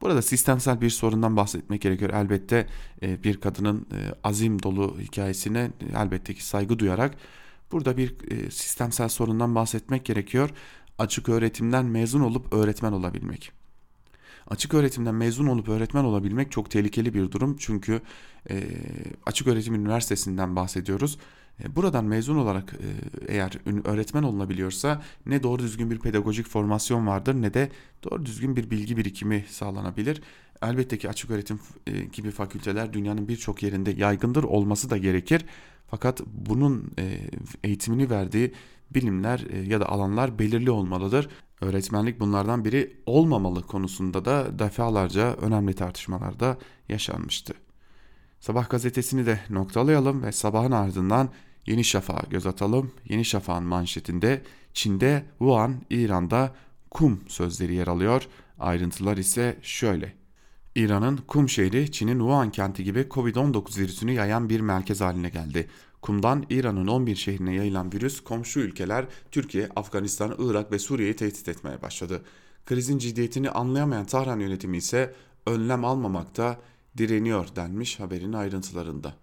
Burada sistemsel bir sorundan bahsetmek gerekiyor. Elbette e, bir kadının e, azim dolu hikayesine elbette ki saygı duyarak burada bir e, sistemsel sorundan bahsetmek gerekiyor açık öğretimden mezun olup öğretmen olabilmek. Açık öğretimden mezun olup öğretmen olabilmek çok tehlikeli bir durum. Çünkü e, açık öğretim üniversitesinden bahsediyoruz. E, buradan mezun olarak e, eğer öğretmen olunabiliyorsa ne doğru düzgün bir pedagojik formasyon vardır ne de doğru düzgün bir bilgi birikimi sağlanabilir. Elbette ki açık öğretim e, gibi fakülteler dünyanın birçok yerinde yaygındır olması da gerekir. Fakat bunun e, eğitimini verdiği bilimler e, ya da alanlar belirli olmalıdır. Öğretmenlik bunlardan biri olmamalı konusunda da defalarca önemli tartışmalarda yaşanmıştı. Sabah gazetesini de noktalayalım ve sabahın ardından Yeni Şafak'a göz atalım. Yeni Şafak'ın manşetinde Çin'de, Wuhan, İran'da kum sözleri yer alıyor. Ayrıntılar ise şöyle. İran'ın Kum şehri Çin'in Wuhan kenti gibi Covid-19 virüsünü yayan bir merkez haline geldi. Kumdan İran'ın 11 şehrine yayılan virüs komşu ülkeler Türkiye, Afganistan, Irak ve Suriye'yi tehdit etmeye başladı. Krizin ciddiyetini anlayamayan Tahran yönetimi ise önlem almamakta direniyor denmiş haberin ayrıntılarında.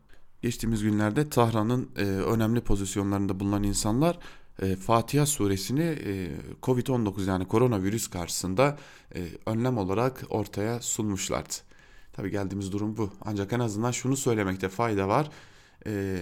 Geçtiğimiz günlerde Tahran'ın e, önemli pozisyonlarında bulunan insanlar e, Fatiha suresini e, Covid-19 yani koronavirüs karşısında e, önlem olarak ortaya sunmuşlardı. Tabi geldiğimiz durum bu. Ancak en azından şunu söylemekte fayda var e,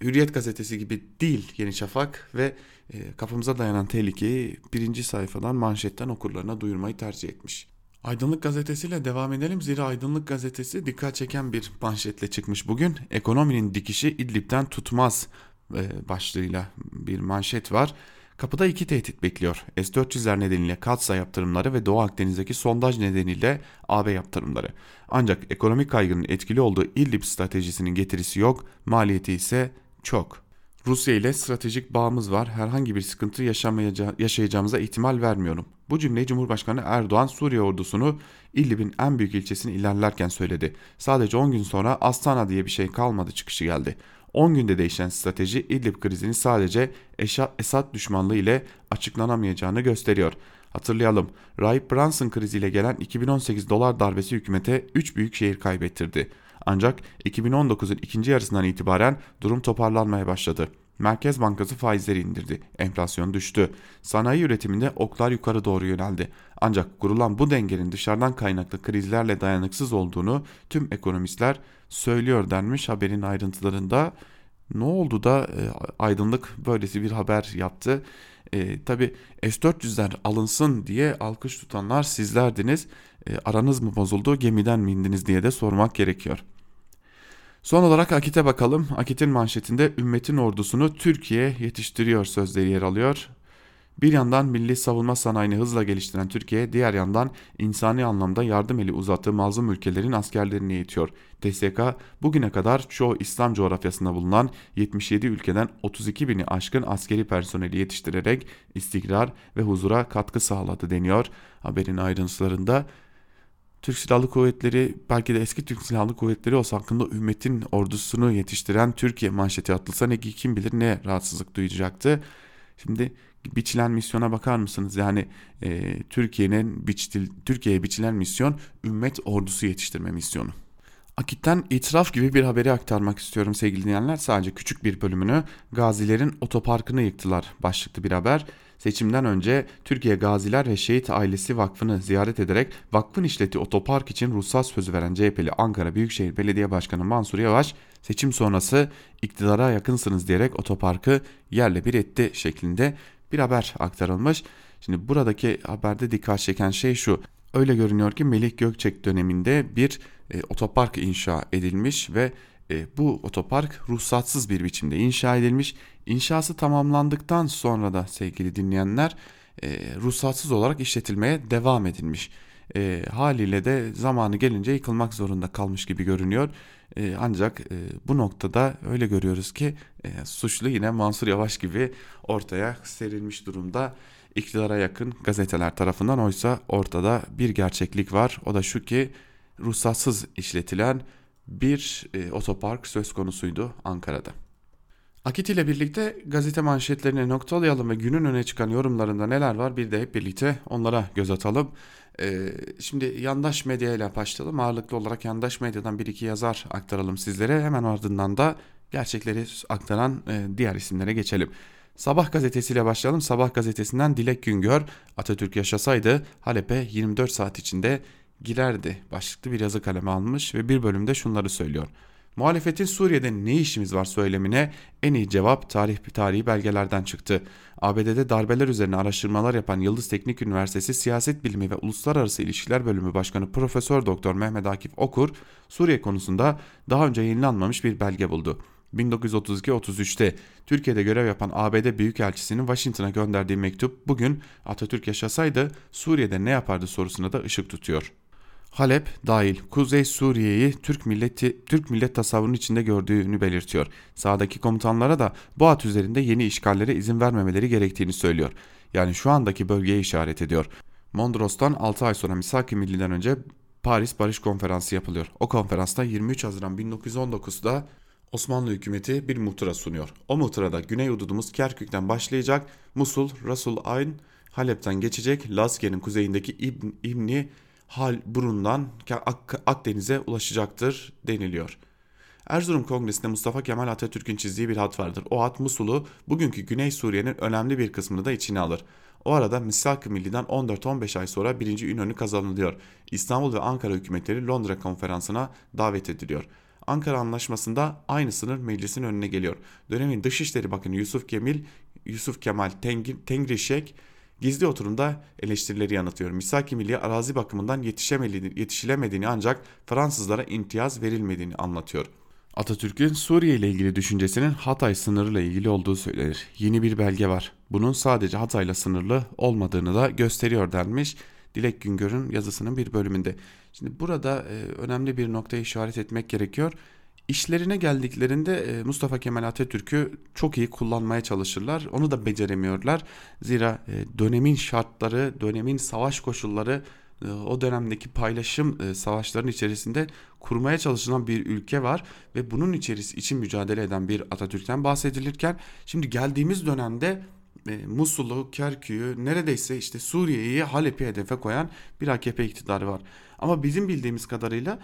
Hürriyet gazetesi gibi değil Yeni Şafak ve e, kafamıza dayanan tehlikeyi birinci sayfadan manşetten okurlarına duyurmayı tercih etmiş. Aydınlık gazetesiyle devam edelim zira Aydınlık gazetesi dikkat çeken bir manşetle çıkmış bugün. Ekonominin dikişi İdlib'den tutmaz e, başlığıyla bir manşet var. Kapıda iki tehdit bekliyor. S-400'ler nedeniyle Katsa yaptırımları ve Doğu Akdeniz'deki sondaj nedeniyle AB yaptırımları. Ancak ekonomik kaygının etkili olduğu İdlib stratejisinin getirisi yok, maliyeti ise çok. Rusya ile stratejik bağımız var. Herhangi bir sıkıntı yaşayacağımıza ihtimal vermiyorum. Bu cümleyi Cumhurbaşkanı Erdoğan Suriye ordusunu İdlib'in en büyük ilçesini ilerlerken söyledi. Sadece 10 gün sonra Astana diye bir şey kalmadı çıkışı geldi. 10 günde değişen strateji İdlib krizini sadece Esad düşmanlığı ile açıklanamayacağını gösteriyor. Hatırlayalım, Rahip Brunson kriziyle gelen 2018 dolar darbesi hükümete 3 büyük şehir kaybettirdi. Ancak 2019'un ikinci yarısından itibaren durum toparlanmaya başladı. Merkez Bankası faizleri indirdi. Enflasyon düştü. Sanayi üretiminde oklar yukarı doğru yöneldi. Ancak kurulan bu dengenin dışarıdan kaynaklı krizlerle dayanıksız olduğunu tüm ekonomistler söylüyor denmiş haberin ayrıntılarında. Ne oldu da e, aydınlık böylesi bir haber yaptı. E, Tabi S-400'ler alınsın diye alkış tutanlar sizlerdiniz. E, aranız mı bozuldu gemiden mi indiniz diye de sormak gerekiyor. Son olarak Akit'e bakalım. Akit'in manşetinde ümmetin ordusunu Türkiye yetiştiriyor sözleri yer alıyor. Bir yandan milli savunma sanayini hızla geliştiren Türkiye, diğer yandan insani anlamda yardım eli uzattığı mazlum ülkelerin askerlerini eğitiyor. TSK bugüne kadar çoğu İslam coğrafyasında bulunan 77 ülkeden 32 bini aşkın askeri personeli yetiştirerek istikrar ve huzura katkı sağladı deniyor. Haberin ayrıntılarında Türk Silahlı Kuvvetleri belki de eski Türk Silahlı Kuvvetleri olsa hakkında ümmetin ordusunu yetiştiren Türkiye manşeti atılsa ne kim bilir ne rahatsızlık duyacaktı. Şimdi biçilen misyona bakar mısınız? Yani e, Türkiye'nin biçtil, Türkiye'ye biçilen misyon ümmet ordusu yetiştirme misyonu. Akit'ten itiraf gibi bir haberi aktarmak istiyorum sevgili dinleyenler. Sadece küçük bir bölümünü Gazilerin otoparkını yıktılar başlıklı bir haber. Seçimden önce Türkiye Gaziler ve Şehit Ailesi Vakfı'nı ziyaret ederek vakfın işleti otopark için ruhsat sözü veren CHP'li Ankara Büyükşehir Belediye Başkanı Mansur Yavaş seçim sonrası iktidara yakınsınız diyerek otoparkı yerle bir etti şeklinde bir haber aktarılmış. Şimdi buradaki haberde dikkat çeken şey şu. Öyle görünüyor ki Melih Gökçek döneminde bir e, otopark inşa edilmiş ve e, bu otopark ruhsatsız bir biçimde inşa edilmiş. İnşası tamamlandıktan sonra da sevgili dinleyenler e, ruhsatsız olarak işletilmeye devam edilmiş. E, haliyle de zamanı gelince yıkılmak zorunda kalmış gibi görünüyor. E, ancak e, bu noktada öyle görüyoruz ki e, suçlu yine Mansur Yavaş gibi ortaya serilmiş durumda iktidara yakın gazeteler tarafından oysa ortada bir gerçeklik var. O da şu ki ruhsatsız işletilen bir e, otopark söz konusuydu Ankara'da. Akit ile birlikte gazete manşetlerine noktalayalım ve günün öne çıkan yorumlarında neler var bir de hep birlikte onlara göz atalım. Ee, şimdi yandaş medya ile başlayalım. Ağırlıklı olarak yandaş medyadan bir iki yazar aktaralım sizlere. Hemen ardından da gerçekleri aktaran e, diğer isimlere geçelim. Sabah gazetesiyle başlayalım. Sabah gazetesinden Dilek Güngör, Atatürk yaşasaydı Halep'e 24 saat içinde girerdi başlıklı bir yazı kaleme almış ve bir bölümde şunları söylüyor. Muhalefetin Suriye'de ne işimiz var söylemine en iyi cevap tarih tarihi belgelerden çıktı. ABD'de darbeler üzerine araştırmalar yapan Yıldız Teknik Üniversitesi Siyaset Bilimi ve Uluslararası İlişkiler Bölümü Başkanı Profesör Doktor Mehmet Akif Okur, Suriye konusunda daha önce yayınlanmamış bir belge buldu. 1932-33'te Türkiye'de görev yapan ABD Büyükelçisi'nin Washington'a gönderdiği mektup bugün Atatürk yaşasaydı Suriye'de ne yapardı sorusuna da ışık tutuyor. Halep dahil Kuzey Suriye'yi Türk milleti Türk millet tasavvurunun içinde gördüğünü belirtiyor. Sağdaki komutanlara da bu at üzerinde yeni işgallere izin vermemeleri gerektiğini söylüyor. Yani şu andaki bölgeye işaret ediyor. Mondros'tan 6 ay sonra Misaki Milli'den önce Paris Barış Konferansı yapılıyor. O konferansta 23 Haziran 1919'da Osmanlı hükümeti bir muhtıra sunuyor. O muhtırada Güney hududumuz Kerkük'ten başlayacak, Musul, Rasul Ayn, Halep'ten geçecek, Laskiye'nin kuzeyindeki İbn, İbni Hal burundan Akdeniz'e ulaşacaktır deniliyor. Erzurum Kongresi'nde Mustafa Kemal Atatürk'ün çizdiği bir hat vardır. O hat Musul'u bugünkü Güney Suriye'nin önemli bir kısmını da içine alır. O arada Misak-ı Milli'den 14-15 ay sonra 1. İnönü kazanılıyor. İstanbul ve Ankara hükümetleri Londra konferansına davet ediliyor. Ankara Anlaşması'nda aynı sınır meclisin önüne geliyor. Dönemin Dışişleri Bakanı Yusuf Kemal, Yusuf Kemal Tengrişek Gizli oturumda eleştirileri yanıtıyor. Misaki Milli arazi bakımından yetişilemediğini ancak Fransızlara imtiyaz verilmediğini anlatıyor. Atatürk'ün Suriye ile ilgili düşüncesinin Hatay sınırıyla ilgili olduğu söylenir. Yeni bir belge var. Bunun sadece Hatay'la sınırlı olmadığını da gösteriyor denmiş. Dilek Güngör'ün yazısının bir bölümünde. Şimdi burada e, önemli bir noktaya işaret etmek gerekiyor. İşlerine geldiklerinde e, Mustafa Kemal Atatürk'ü çok iyi kullanmaya çalışırlar. Onu da beceremiyorlar. Zira e, dönemin şartları, dönemin savaş koşulları e, o dönemdeki paylaşım savaşların içerisinde kurmaya çalışılan bir ülke var ve bunun içerisi için mücadele eden bir Atatürk'ten bahsedilirken şimdi geldiğimiz dönemde Musul'u, Kerkük'ü neredeyse işte Suriye'yi Halep'i hedefe koyan bir AKP iktidarı var. Ama bizim bildiğimiz kadarıyla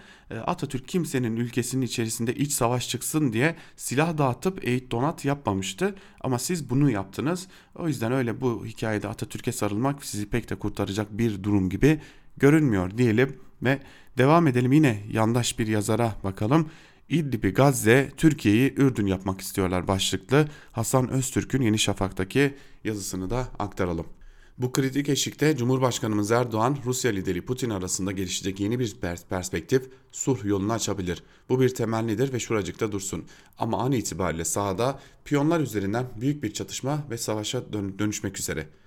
Atatürk kimsenin ülkesinin içerisinde iç savaş çıksın diye silah dağıtıp eğit donat yapmamıştı. Ama siz bunu yaptınız. O yüzden öyle bu hikayede Atatürk'e sarılmak sizi pek de kurtaracak bir durum gibi görünmüyor diyelim ve devam edelim yine yandaş bir yazara bakalım. İdlib'i Gazze, Türkiye'yi Ürdün yapmak istiyorlar başlıklı Hasan Öztürk'ün Yeni Şafak'taki yazısını da aktaralım. Bu kritik eşikte Cumhurbaşkanımız Erdoğan, Rusya lideri Putin arasında gelişecek yeni bir perspektif sulh yolunu açabilir. Bu bir temellidir ve şuracıkta dursun. Ama an itibariyle sahada piyonlar üzerinden büyük bir çatışma ve savaşa dönüşmek üzere.''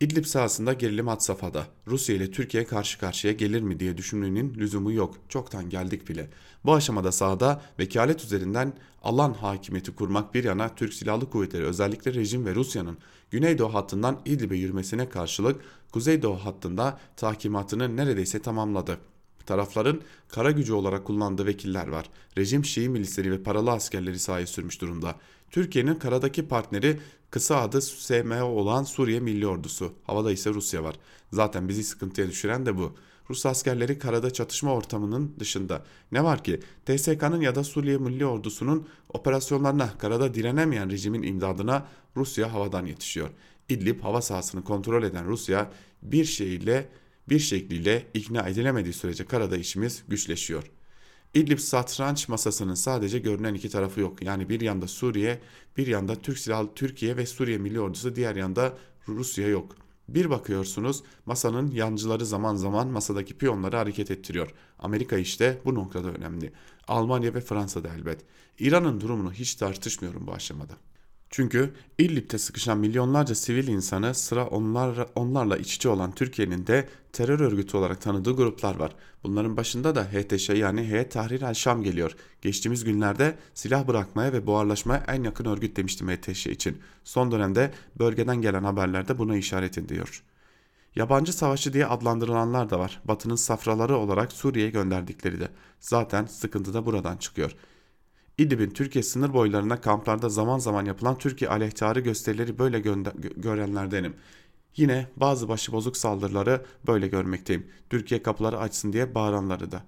İdlib sahasında gerilim had safhada. Rusya ile Türkiye karşı karşıya gelir mi diye düşünmenin lüzumu yok. Çoktan geldik bile. Bu aşamada sahada vekalet üzerinden alan hakimiyeti kurmak bir yana Türk Silahlı Kuvvetleri özellikle rejim ve Rusya'nın Güneydoğu hattından İdlib'e yürümesine karşılık Kuzeydoğu hattında tahkimatını neredeyse tamamladı. Tarafların kara gücü olarak kullandığı vekiller var. Rejim Şii milisleri ve paralı askerleri sahaya sürmüş durumda. Türkiye'nin karadaki partneri kısa adı SMO olan Suriye Milli Ordusu. Havada ise Rusya var. Zaten bizi sıkıntıya düşüren de bu. Rus askerleri karada çatışma ortamının dışında. Ne var ki TSK'nın ya da Suriye Milli Ordusu'nun operasyonlarına karada direnemeyen rejimin imdadına Rusya havadan yetişiyor. İdlib hava sahasını kontrol eden Rusya bir şeyle bir şekliyle ikna edilemediği sürece karada işimiz güçleşiyor. İdlib satranç masasının sadece görünen iki tarafı yok. Yani bir yanda Suriye, bir yanda Türk Silahlı Türkiye ve Suriye Milli Ordusu, diğer yanda Rusya yok. Bir bakıyorsunuz masanın yancıları zaman zaman masadaki piyonları hareket ettiriyor. Amerika işte bu noktada önemli. Almanya ve Fransa da elbet. İran'ın durumunu hiç tartışmıyorum bu aşamada. Çünkü İdlib'de sıkışan milyonlarca sivil insanı sıra onlar, onlarla iç içe olan Türkiye'nin de terör örgütü olarak tanıdığı gruplar var. Bunların başında da HTŞ yani Heyet Tahrir el Şam geliyor. Geçtiğimiz günlerde silah bırakmaya ve buharlaşmaya en yakın örgüt demiştim HTŞ için. Son dönemde bölgeden gelen haberlerde buna işaret ediyor. Yabancı savaşçı diye adlandırılanlar da var. Batı'nın safraları olarak Suriye'ye gönderdikleri de. Zaten sıkıntı da buradan çıkıyor. İdlib'in Türkiye sınır boylarına kamplarda zaman zaman yapılan Türkiye aleyhtarı gösterileri böyle görenlerdenim. Yine bazı başıbozuk saldırıları böyle görmekteyim. Türkiye kapıları açsın diye bağıranları da.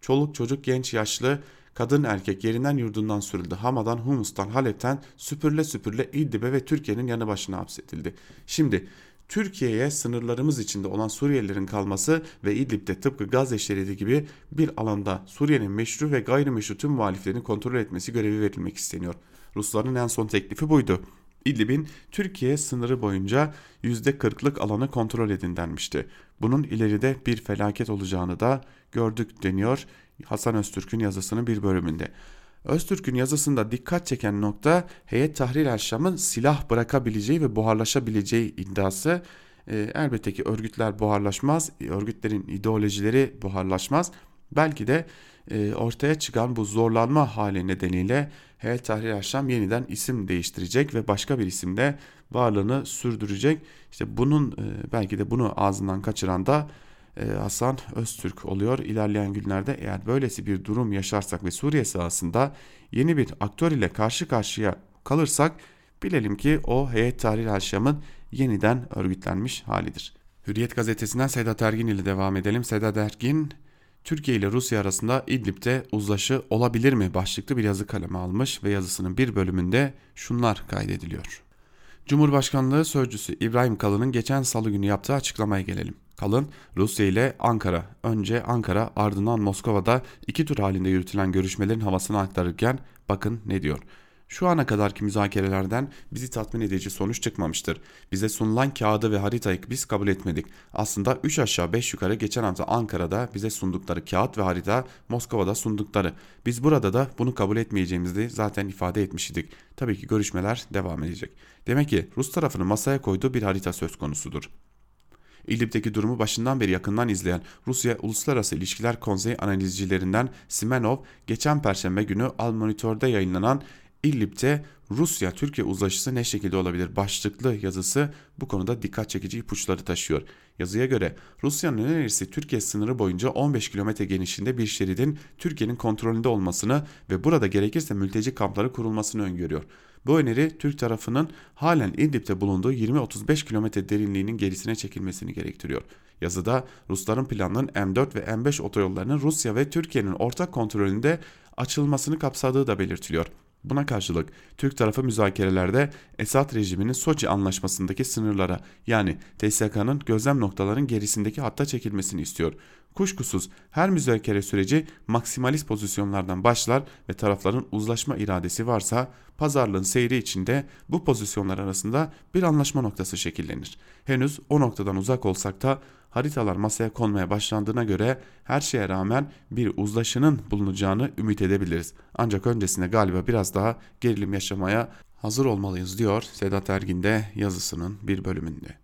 Çoluk çocuk genç yaşlı kadın erkek yerinden yurdundan sürüldü. Hama'dan, Humus'tan, Halep'ten süpürle süpürle İdlib'e ve Türkiye'nin yanı başına hapsedildi. Şimdi Türkiye'ye sınırlarımız içinde olan Suriyelilerin kalması ve İdlib'de tıpkı Gazze şeridi gibi bir alanda Suriye'nin meşru ve gayrimeşru tüm muhaliflerini kontrol etmesi görevi verilmek isteniyor. Rusların en son teklifi buydu. İdlib'in Türkiye sınırı boyunca %40'lık alanı kontrol edin denmişti. Bunun ileride bir felaket olacağını da gördük deniyor Hasan Öztürk'ün yazısının bir bölümünde. Öztürk'ün yazısında dikkat çeken nokta Heyet Tahrir el Şam'ın silah bırakabileceği ve buharlaşabileceği iddiası. E, elbette ki örgütler buharlaşmaz, örgütlerin ideolojileri buharlaşmaz. Belki de e, ortaya çıkan bu zorlanma hali nedeniyle Heyet Tahrir el Şam yeniden isim değiştirecek ve başka bir isimle varlığını sürdürecek. İşte bunun e, belki de bunu ağzından kaçıran da Hasan Öztürk oluyor. İlerleyen günlerde eğer böylesi bir durum yaşarsak ve Suriye sahasında yeni bir aktör ile karşı karşıya kalırsak bilelim ki o Heyet Tahrir el yeniden örgütlenmiş halidir. Hürriyet gazetesinden Sedat Ergin ile devam edelim. Sedat Ergin Türkiye ile Rusya arasında İdlib'de uzlaşı olabilir mi başlıklı bir yazı kaleme almış ve yazısının bir bölümünde şunlar kaydediliyor. Cumhurbaşkanlığı Sözcüsü İbrahim Kalın'ın geçen salı günü yaptığı açıklamaya gelelim. Kalın, Rusya ile Ankara, önce Ankara ardından Moskova'da iki tur halinde yürütülen görüşmelerin havasını aktarırken bakın ne diyor. Şu ana kadarki müzakerelerden bizi tatmin edici sonuç çıkmamıştır. Bize sunulan kağıdı ve haritayı biz kabul etmedik. Aslında 3 aşağı 5 yukarı geçen hafta Ankara'da bize sundukları kağıt ve harita Moskova'da sundukları. Biz burada da bunu kabul etmeyeceğimizi zaten ifade etmiştik. Tabii ki görüşmeler devam edecek. Demek ki Rus tarafının masaya koyduğu bir harita söz konusudur. İdlib'deki durumu başından beri yakından izleyen Rusya Uluslararası İlişkiler Konseyi analizcilerinden Simenov geçen perşembe günü Al Monitor'da yayınlanan İdlib'de Rusya-Türkiye uzlaşısı ne şekilde olabilir başlıklı yazısı bu konuda dikkat çekici ipuçları taşıyor. Yazıya göre Rusya'nın önerisi Türkiye sınırı boyunca 15 kilometre genişliğinde bir şeridin Türkiye'nin kontrolünde olmasını ve burada gerekirse mülteci kampları kurulmasını öngörüyor. Bu öneri Türk tarafının halen İdlib'de bulunduğu 20-35 kilometre derinliğinin gerisine çekilmesini gerektiriyor. Yazıda Rusların planının M4 ve M5 otoyollarının Rusya ve Türkiye'nin ortak kontrolünde açılmasını kapsadığı da belirtiliyor. Buna karşılık Türk tarafı müzakerelerde Esad rejiminin Soçi anlaşmasındaki sınırlara yani TSK'nın gözlem noktalarının gerisindeki hatta çekilmesini istiyor. Kuşkusuz her müzakere süreci maksimalist pozisyonlardan başlar ve tarafların uzlaşma iradesi varsa pazarlığın seyri içinde bu pozisyonlar arasında bir anlaşma noktası şekillenir. Henüz o noktadan uzak olsak da haritalar masaya konmaya başlandığına göre her şeye rağmen bir uzlaşının bulunacağını ümit edebiliriz. Ancak öncesinde galiba biraz daha gerilim yaşamaya hazır olmalıyız diyor Sedat Ergin de yazısının bir bölümünde.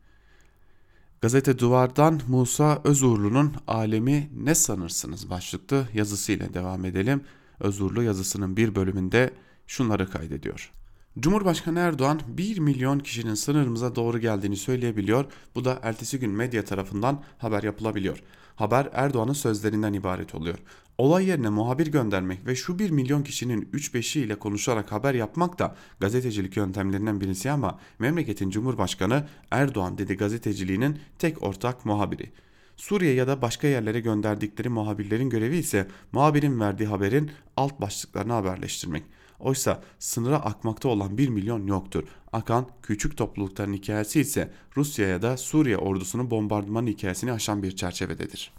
Gazete Duvar'dan Musa Özurlu'nun Alemi Ne Sanırsınız başlıklı yazısıyla devam edelim. Özurlu yazısının bir bölümünde şunları kaydediyor. Cumhurbaşkanı Erdoğan 1 milyon kişinin sınırımıza doğru geldiğini söyleyebiliyor. Bu da ertesi gün medya tarafından haber yapılabiliyor. Haber Erdoğan'ın sözlerinden ibaret oluyor. Olay yerine muhabir göndermek ve şu 1 milyon kişinin 3-5'i ile konuşarak haber yapmak da gazetecilik yöntemlerinden birisi ama memleketin Cumhurbaşkanı Erdoğan dedi gazeteciliğinin tek ortak muhabiri. Suriye ya da başka yerlere gönderdikleri muhabirlerin görevi ise muhabirin verdiği haberin alt başlıklarını haberleştirmek. Oysa sınıra akmakta olan 1 milyon yoktur. Akan küçük toplulukların hikayesi ise Rusya ya da Suriye ordusunun bombardımanı hikayesini aşan bir çerçevededir.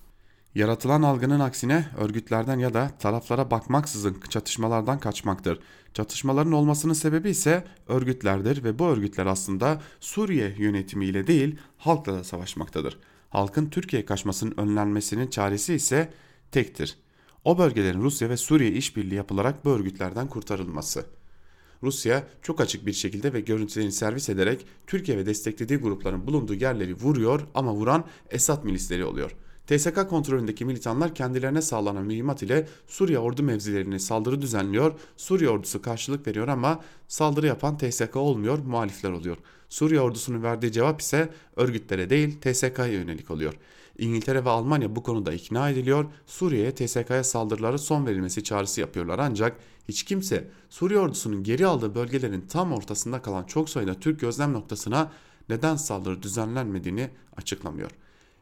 Yaratılan algının aksine örgütlerden ya da taraflara bakmaksızın çatışmalardan kaçmaktır. Çatışmaların olmasının sebebi ise örgütlerdir ve bu örgütler aslında Suriye yönetimiyle değil halkla da savaşmaktadır. Halkın Türkiye kaçmasının önlenmesinin çaresi ise tektir. O bölgelerin Rusya ve Suriye işbirliği yapılarak bu örgütlerden kurtarılması. Rusya çok açık bir şekilde ve görüntülerini servis ederek Türkiye ve desteklediği grupların bulunduğu yerleri vuruyor ama vuran Esad milisleri oluyor. TSK kontrolündeki militanlar kendilerine sağlanan mühimmat ile Suriye ordu mevzilerine saldırı düzenliyor. Suriye ordusu karşılık veriyor ama saldırı yapan TSK olmuyor, muhalifler oluyor. Suriye ordusunun verdiği cevap ise örgütlere değil TSK'ya yönelik oluyor. İngiltere ve Almanya bu konuda ikna ediliyor. Suriye'ye TSK'ya saldırılara son verilmesi çağrısı yapıyorlar ancak hiç kimse Suriye ordusunun geri aldığı bölgelerin tam ortasında kalan çok sayıda Türk gözlem noktasına neden saldırı düzenlenmediğini açıklamıyor.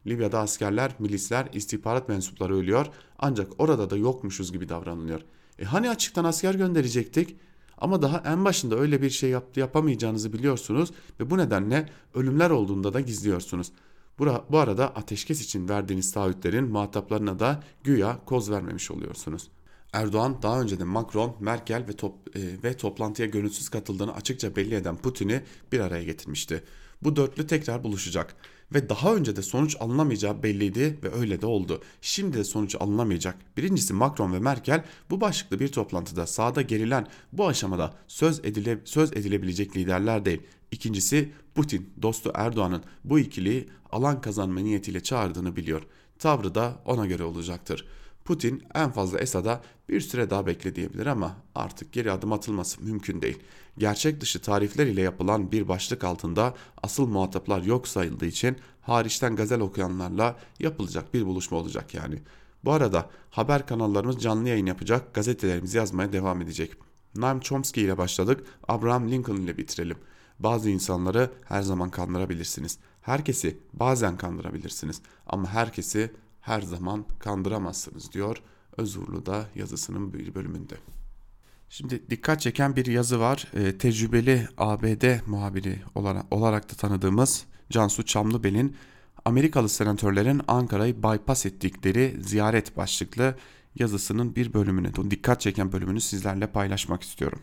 Libya'da askerler, milisler, istihbarat mensupları ölüyor ancak orada da yokmuşuz gibi davranılıyor. E hani açıktan asker gönderecektik? Ama daha en başında öyle bir şey yap yapamayacağınızı biliyorsunuz ve bu nedenle ölümler olduğunda da gizliyorsunuz. Bu arada ateşkes için verdiğiniz taahhütlerin muhataplarına da güya koz vermemiş oluyorsunuz. Erdoğan daha önce de Macron, Merkel ve, top, e, ve toplantıya gönülsüz katıldığını açıkça belli eden Putin'i bir araya getirmişti. Bu dörtlü tekrar buluşacak ve daha önce de sonuç alınamayacağı belliydi ve öyle de oldu. Şimdi de sonuç alınamayacak. Birincisi Macron ve Merkel bu başlıklı bir toplantıda sahada gerilen bu aşamada söz, edile, söz edilebilecek liderler değil. İkincisi Putin dostu Erdoğan'ın bu ikiliyi alan kazanma niyetiyle çağırdığını biliyor. Tavrı da ona göre olacaktır. Putin en fazla Esad'a bir süre daha bekle diyebilir ama artık geri adım atılması mümkün değil. Gerçek dışı tarifler ile yapılan bir başlık altında asıl muhataplar yok sayıldığı için hariçten gazel okuyanlarla yapılacak bir buluşma olacak yani. Bu arada haber kanallarımız canlı yayın yapacak, gazetelerimiz yazmaya devam edecek. Noam Chomsky ile başladık, Abraham Lincoln ile bitirelim. Bazı insanları her zaman kandırabilirsiniz. Herkesi bazen kandırabilirsiniz ama herkesi her zaman kandıramazsınız diyor Özurlu da yazısının bir bölümünde. Şimdi dikkat çeken bir yazı var. E, tecrübeli ABD muhabiri olarak, olarak da tanıdığımız Cansu Çamlıbel'in Amerikalı senatörlerin Ankara'yı bypass ettikleri ziyaret başlıklı yazısının bir bölümünü, dikkat çeken bölümünü sizlerle paylaşmak istiyorum.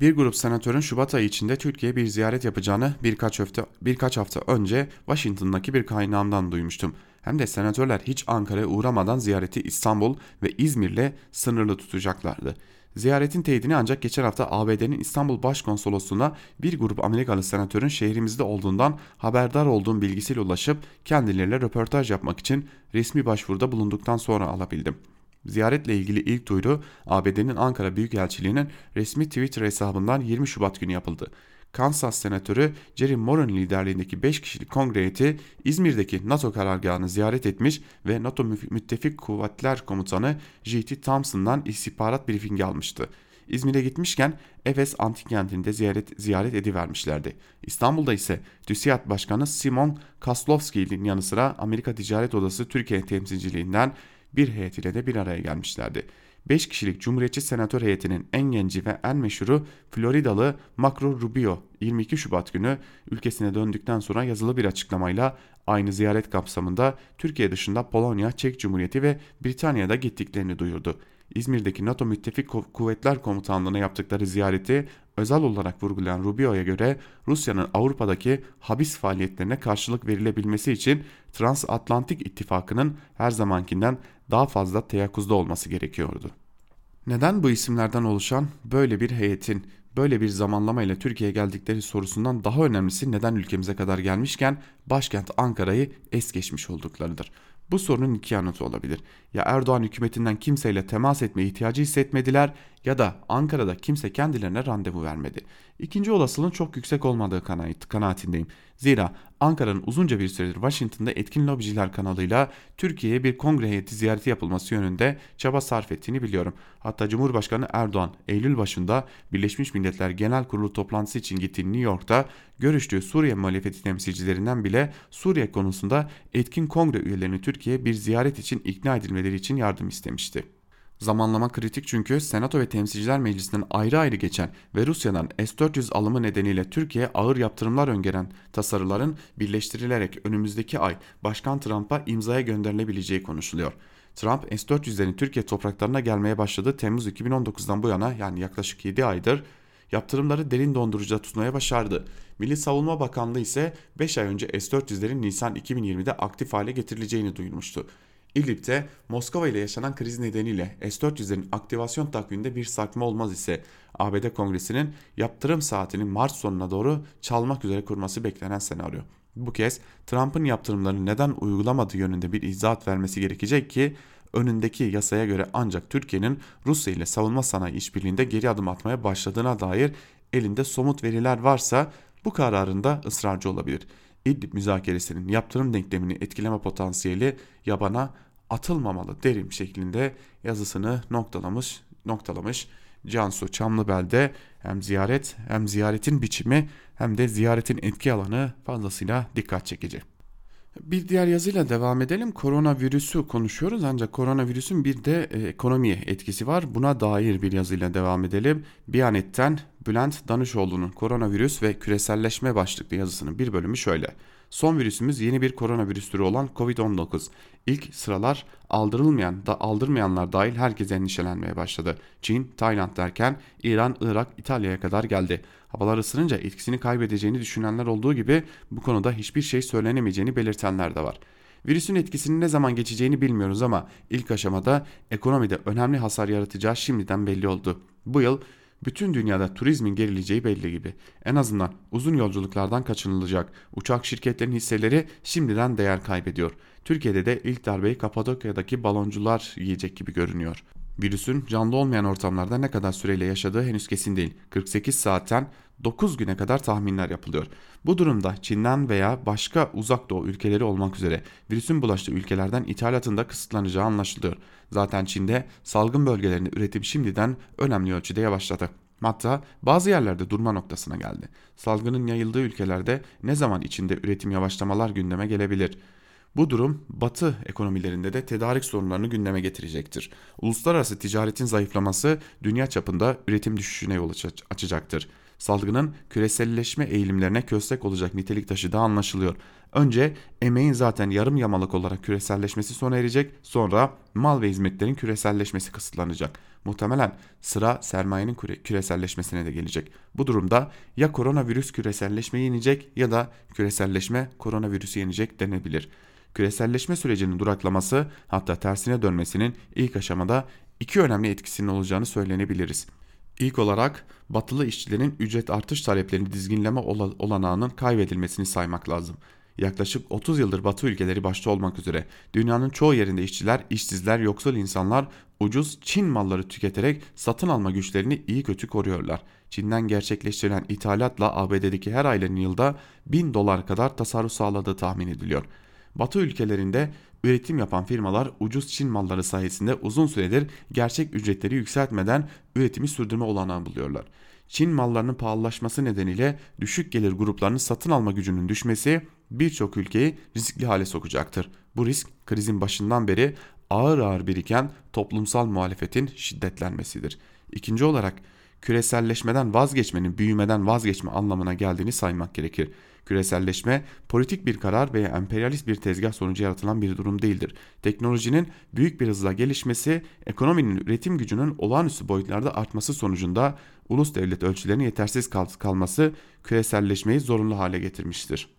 Bir grup senatörün Şubat ayı içinde Türkiye'ye bir ziyaret yapacağını birkaç hafta, birkaç hafta önce Washington'daki bir kaynağımdan duymuştum. Hem de senatörler hiç Ankara'ya uğramadan ziyareti İstanbul ve İzmir'le sınırlı tutacaklardı. Ziyaretin teyidini ancak geçen hafta ABD'nin İstanbul Başkonsolosluğu'na bir grup Amerikalı senatörün şehrimizde olduğundan haberdar olduğum bilgisiyle ulaşıp kendileriyle röportaj yapmak için resmi başvuruda bulunduktan sonra alabildim. Ziyaretle ilgili ilk duyuru ABD'nin Ankara Büyükelçiliği'nin resmi Twitter hesabından 20 Şubat günü yapıldı. Kansas Senatörü Jerry Moran liderliğindeki 5 kişilik kongre heyeti İzmir'deki NATO karargahını ziyaret etmiş ve NATO Müttefik Kuvvetler Komutanı J.T. Thompson'dan istihbarat briefingi almıştı. İzmir'e gitmişken Efes Antik Kenti'nde ziyaret, ziyaret edivermişlerdi. İstanbul'da ise TÜSİAD Başkanı Simon Kaslovski'nin yanı sıra Amerika Ticaret Odası Türkiye temsilciliğinden bir heyet ile de bir araya gelmişlerdi. 5 kişilik Cumhuriyetçi Senatör heyetinin en genci ve en meşhuru Floridalı Marco Rubio 22 Şubat günü ülkesine döndükten sonra yazılı bir açıklamayla aynı ziyaret kapsamında Türkiye dışında Polonya, Çek Cumhuriyeti ve Britanya'da gittiklerini duyurdu. İzmir'deki NATO Müttefik Kuvvetler Komutanlığı'na yaptıkları ziyareti özel olarak vurgulayan Rubio'ya göre Rusya'nın Avrupa'daki habis faaliyetlerine karşılık verilebilmesi için Transatlantik İttifakı'nın her zamankinden daha fazla teyakkuzda olması gerekiyordu. Neden bu isimlerden oluşan böyle bir heyetin böyle bir zamanlama ile Türkiye'ye geldikleri sorusundan daha önemlisi neden ülkemize kadar gelmişken başkent Ankara'yı es geçmiş olduklarıdır. Bu sorunun iki yanıtı olabilir. Ya Erdoğan hükümetinden kimseyle temas etme ihtiyacı hissetmediler ya da Ankara'da kimse kendilerine randevu vermedi. İkinci olasılığın çok yüksek olmadığı kanaat, kanaatindeyim. Zira Ankara'nın uzunca bir süredir Washington'da etkin lobiciler kanalıyla Türkiye'ye bir kongre heyeti ziyareti yapılması yönünde çaba sarf ettiğini biliyorum. Hatta Cumhurbaşkanı Erdoğan Eylül başında Birleşmiş Milletler Genel Kurulu toplantısı için gittiği New York'ta görüştüğü Suriye muhalefeti temsilcilerinden bile Suriye konusunda etkin kongre üyelerini Türkiye'ye bir ziyaret için ikna edilmeleri için yardım istemişti. Zamanlama kritik çünkü Senato ve Temsilciler Meclisi'nden ayrı ayrı geçen ve Rusya'dan S-400 alımı nedeniyle Türkiye'ye ağır yaptırımlar öngören tasarıların birleştirilerek önümüzdeki ay Başkan Trump'a imzaya gönderilebileceği konuşuluyor. Trump S-400'lerin Türkiye topraklarına gelmeye başladığı Temmuz 2019'dan bu yana yani yaklaşık 7 aydır yaptırımları derin dondurucuda tutmaya başardı. Milli Savunma Bakanlığı ise 5 ay önce S-400'lerin Nisan 2020'de aktif hale getirileceğini duyurmuştu. İdlib'de Moskova ile yaşanan kriz nedeniyle S-400'lerin aktivasyon takviminde bir sarkma olmaz ise ABD Kongresi'nin yaptırım saatini Mart sonuna doğru çalmak üzere kurması beklenen senaryo. Bu kez Trump'ın yaptırımlarını neden uygulamadığı yönünde bir izahat vermesi gerekecek ki önündeki yasaya göre ancak Türkiye'nin Rusya ile savunma sanayi işbirliğinde geri adım atmaya başladığına dair elinde somut veriler varsa bu kararında ısrarcı olabilir. İdlib müzakeresinin yaptırım denklemini etkileme potansiyeli yabana atılmamalı derim şeklinde yazısını noktalamış noktalamış Cansu Çamlıbel'de hem ziyaret hem ziyaretin biçimi hem de ziyaretin etki alanı fazlasıyla dikkat çekici. Bir diğer yazıyla devam edelim. Koronavirüsü konuşuyoruz ancak koronavirüsün bir de e, ekonomiye etkisi var. Buna dair bir yazıyla devam edelim. Biyanet'ten Bülent Danışoğlu'nun koronavirüs ve küreselleşme başlıklı yazısının bir bölümü şöyle. Son virüsümüz yeni bir koronavirüs türü olan Covid-19. İlk sıralar aldırılmayan da aldırmayanlar dahil herkes endişelenmeye başladı. Çin, Tayland derken İran, Irak, İtalya'ya kadar geldi. Havalar ısınınca etkisini kaybedeceğini düşünenler olduğu gibi bu konuda hiçbir şey söylenemeyeceğini belirtenler de var. Virüsün etkisinin ne zaman geçeceğini bilmiyoruz ama ilk aşamada ekonomide önemli hasar yaratacağı şimdiden belli oldu. Bu yıl bütün dünyada turizmin gerileceği belli gibi. En azından uzun yolculuklardan kaçınılacak. Uçak şirketlerinin hisseleri şimdiden değer kaybediyor. Türkiye'de de ilk darbeyi Kapadokya'daki baloncular yiyecek gibi görünüyor. Virüsün canlı olmayan ortamlarda ne kadar süreyle yaşadığı henüz kesin değil. 48 saatten 9 güne kadar tahminler yapılıyor. Bu durumda Çin'den veya başka uzak doğu ülkeleri olmak üzere virüsün bulaştığı ülkelerden ithalatında kısıtlanacağı anlaşılıyor. Zaten Çin'de salgın bölgelerinde üretim şimdiden önemli ölçüde yavaşladı. Hatta bazı yerlerde durma noktasına geldi. Salgının yayıldığı ülkelerde ne zaman içinde üretim yavaşlamalar gündeme gelebilir. Bu durum Batı ekonomilerinde de tedarik sorunlarını gündeme getirecektir. Uluslararası ticaretin zayıflaması dünya çapında üretim düşüşüne yol açacaktır. Salgının küreselleşme eğilimlerine köstek olacak nitelik taşıdığı anlaşılıyor. Önce emeğin zaten yarım yamalık olarak küreselleşmesi sona erecek, sonra mal ve hizmetlerin küreselleşmesi kısıtlanacak. Muhtemelen sıra sermayenin küreselleşmesine de gelecek. Bu durumda ya koronavirüs küreselleşmeyi yenecek ya da küreselleşme koronavirüsü yenecek denebilir. Küreselleşme sürecinin duraklaması hatta tersine dönmesinin ilk aşamada iki önemli etkisinin olacağını söylenebiliriz. İlk olarak batılı işçilerin ücret artış taleplerini dizginleme olanağının kaybedilmesini saymak lazım. Yaklaşık 30 yıldır Batı ülkeleri başta olmak üzere dünyanın çoğu yerinde işçiler, işsizler, yoksul insanlar ucuz Çin malları tüketerek satın alma güçlerini iyi kötü koruyorlar. Çin'den gerçekleştirilen ithalatla ABD'deki her ailenin yılda 1000 dolar kadar tasarruf sağladığı tahmin ediliyor. Batı ülkelerinde üretim yapan firmalar ucuz Çin malları sayesinde uzun süredir gerçek ücretleri yükseltmeden üretimi sürdürme olanağı buluyorlar. Çin mallarının pahalılaşması nedeniyle düşük gelir gruplarının satın alma gücünün düşmesi birçok ülkeyi riskli hale sokacaktır. Bu risk krizin başından beri ağır ağır biriken toplumsal muhalefetin şiddetlenmesidir. İkinci olarak küreselleşmeden vazgeçmenin büyümeden vazgeçme anlamına geldiğini saymak gerekir. Küreselleşme politik bir karar veya emperyalist bir tezgah sonucu yaratılan bir durum değildir. Teknolojinin büyük bir hızla gelişmesi, ekonominin üretim gücünün olağanüstü boyutlarda artması sonucunda ulus devlet ölçülerinin yetersiz kalması küreselleşmeyi zorunlu hale getirmiştir.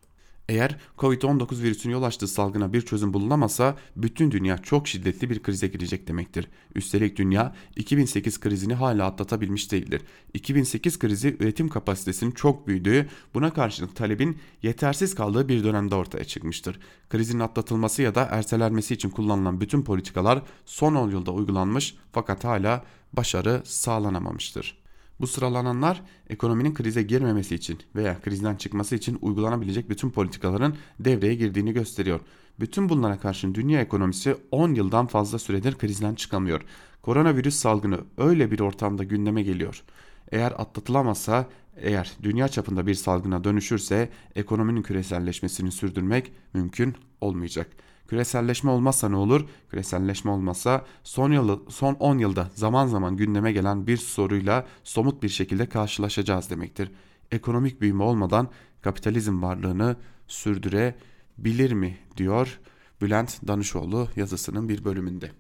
Eğer Covid-19 virüsünün yol açtığı salgına bir çözüm bulunamazsa bütün dünya çok şiddetli bir krize girecek demektir. Üstelik dünya 2008 krizini hala atlatabilmiş değildir. 2008 krizi üretim kapasitesinin çok büyüdüğü, buna karşılık talebin yetersiz kaldığı bir dönemde ortaya çıkmıştır. Krizin atlatılması ya da ertelenmesi için kullanılan bütün politikalar son 10 yılda uygulanmış fakat hala başarı sağlanamamıştır. Bu sıralananlar ekonominin krize girmemesi için veya krizden çıkması için uygulanabilecek bütün politikaların devreye girdiğini gösteriyor. Bütün bunlara karşın dünya ekonomisi 10 yıldan fazla süredir krizden çıkamıyor. Koronavirüs salgını öyle bir ortamda gündeme geliyor. Eğer atlatılamazsa, eğer dünya çapında bir salgına dönüşürse ekonominin küreselleşmesini sürdürmek mümkün olmayacak.'' Küreselleşme olmazsa ne olur? Küreselleşme olmazsa son, yılı, son 10 yılda zaman zaman gündeme gelen bir soruyla somut bir şekilde karşılaşacağız demektir. Ekonomik büyüme olmadan kapitalizm varlığını sürdürebilir mi diyor Bülent Danışoğlu yazısının bir bölümünde.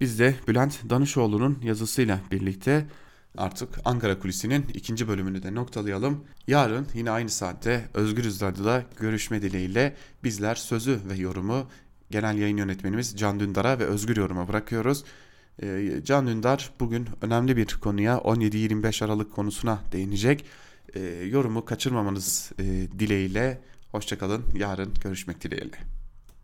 Biz de Bülent Danışoğlu'nun yazısıyla birlikte artık Ankara Kulisi'nin ikinci bölümünü de noktalayalım. Yarın yine aynı saatte Özgür Radyo'da görüşme dileğiyle bizler sözü ve yorumu genel yayın yönetmenimiz Can Dündar'a ve Özgür Yorum'a bırakıyoruz. Ee, Can Dündar bugün önemli bir konuya 17-25 Aralık konusuna değinecek. Ee, yorumu kaçırmamanız e, dileğiyle hoşçakalın yarın görüşmek dileğiyle.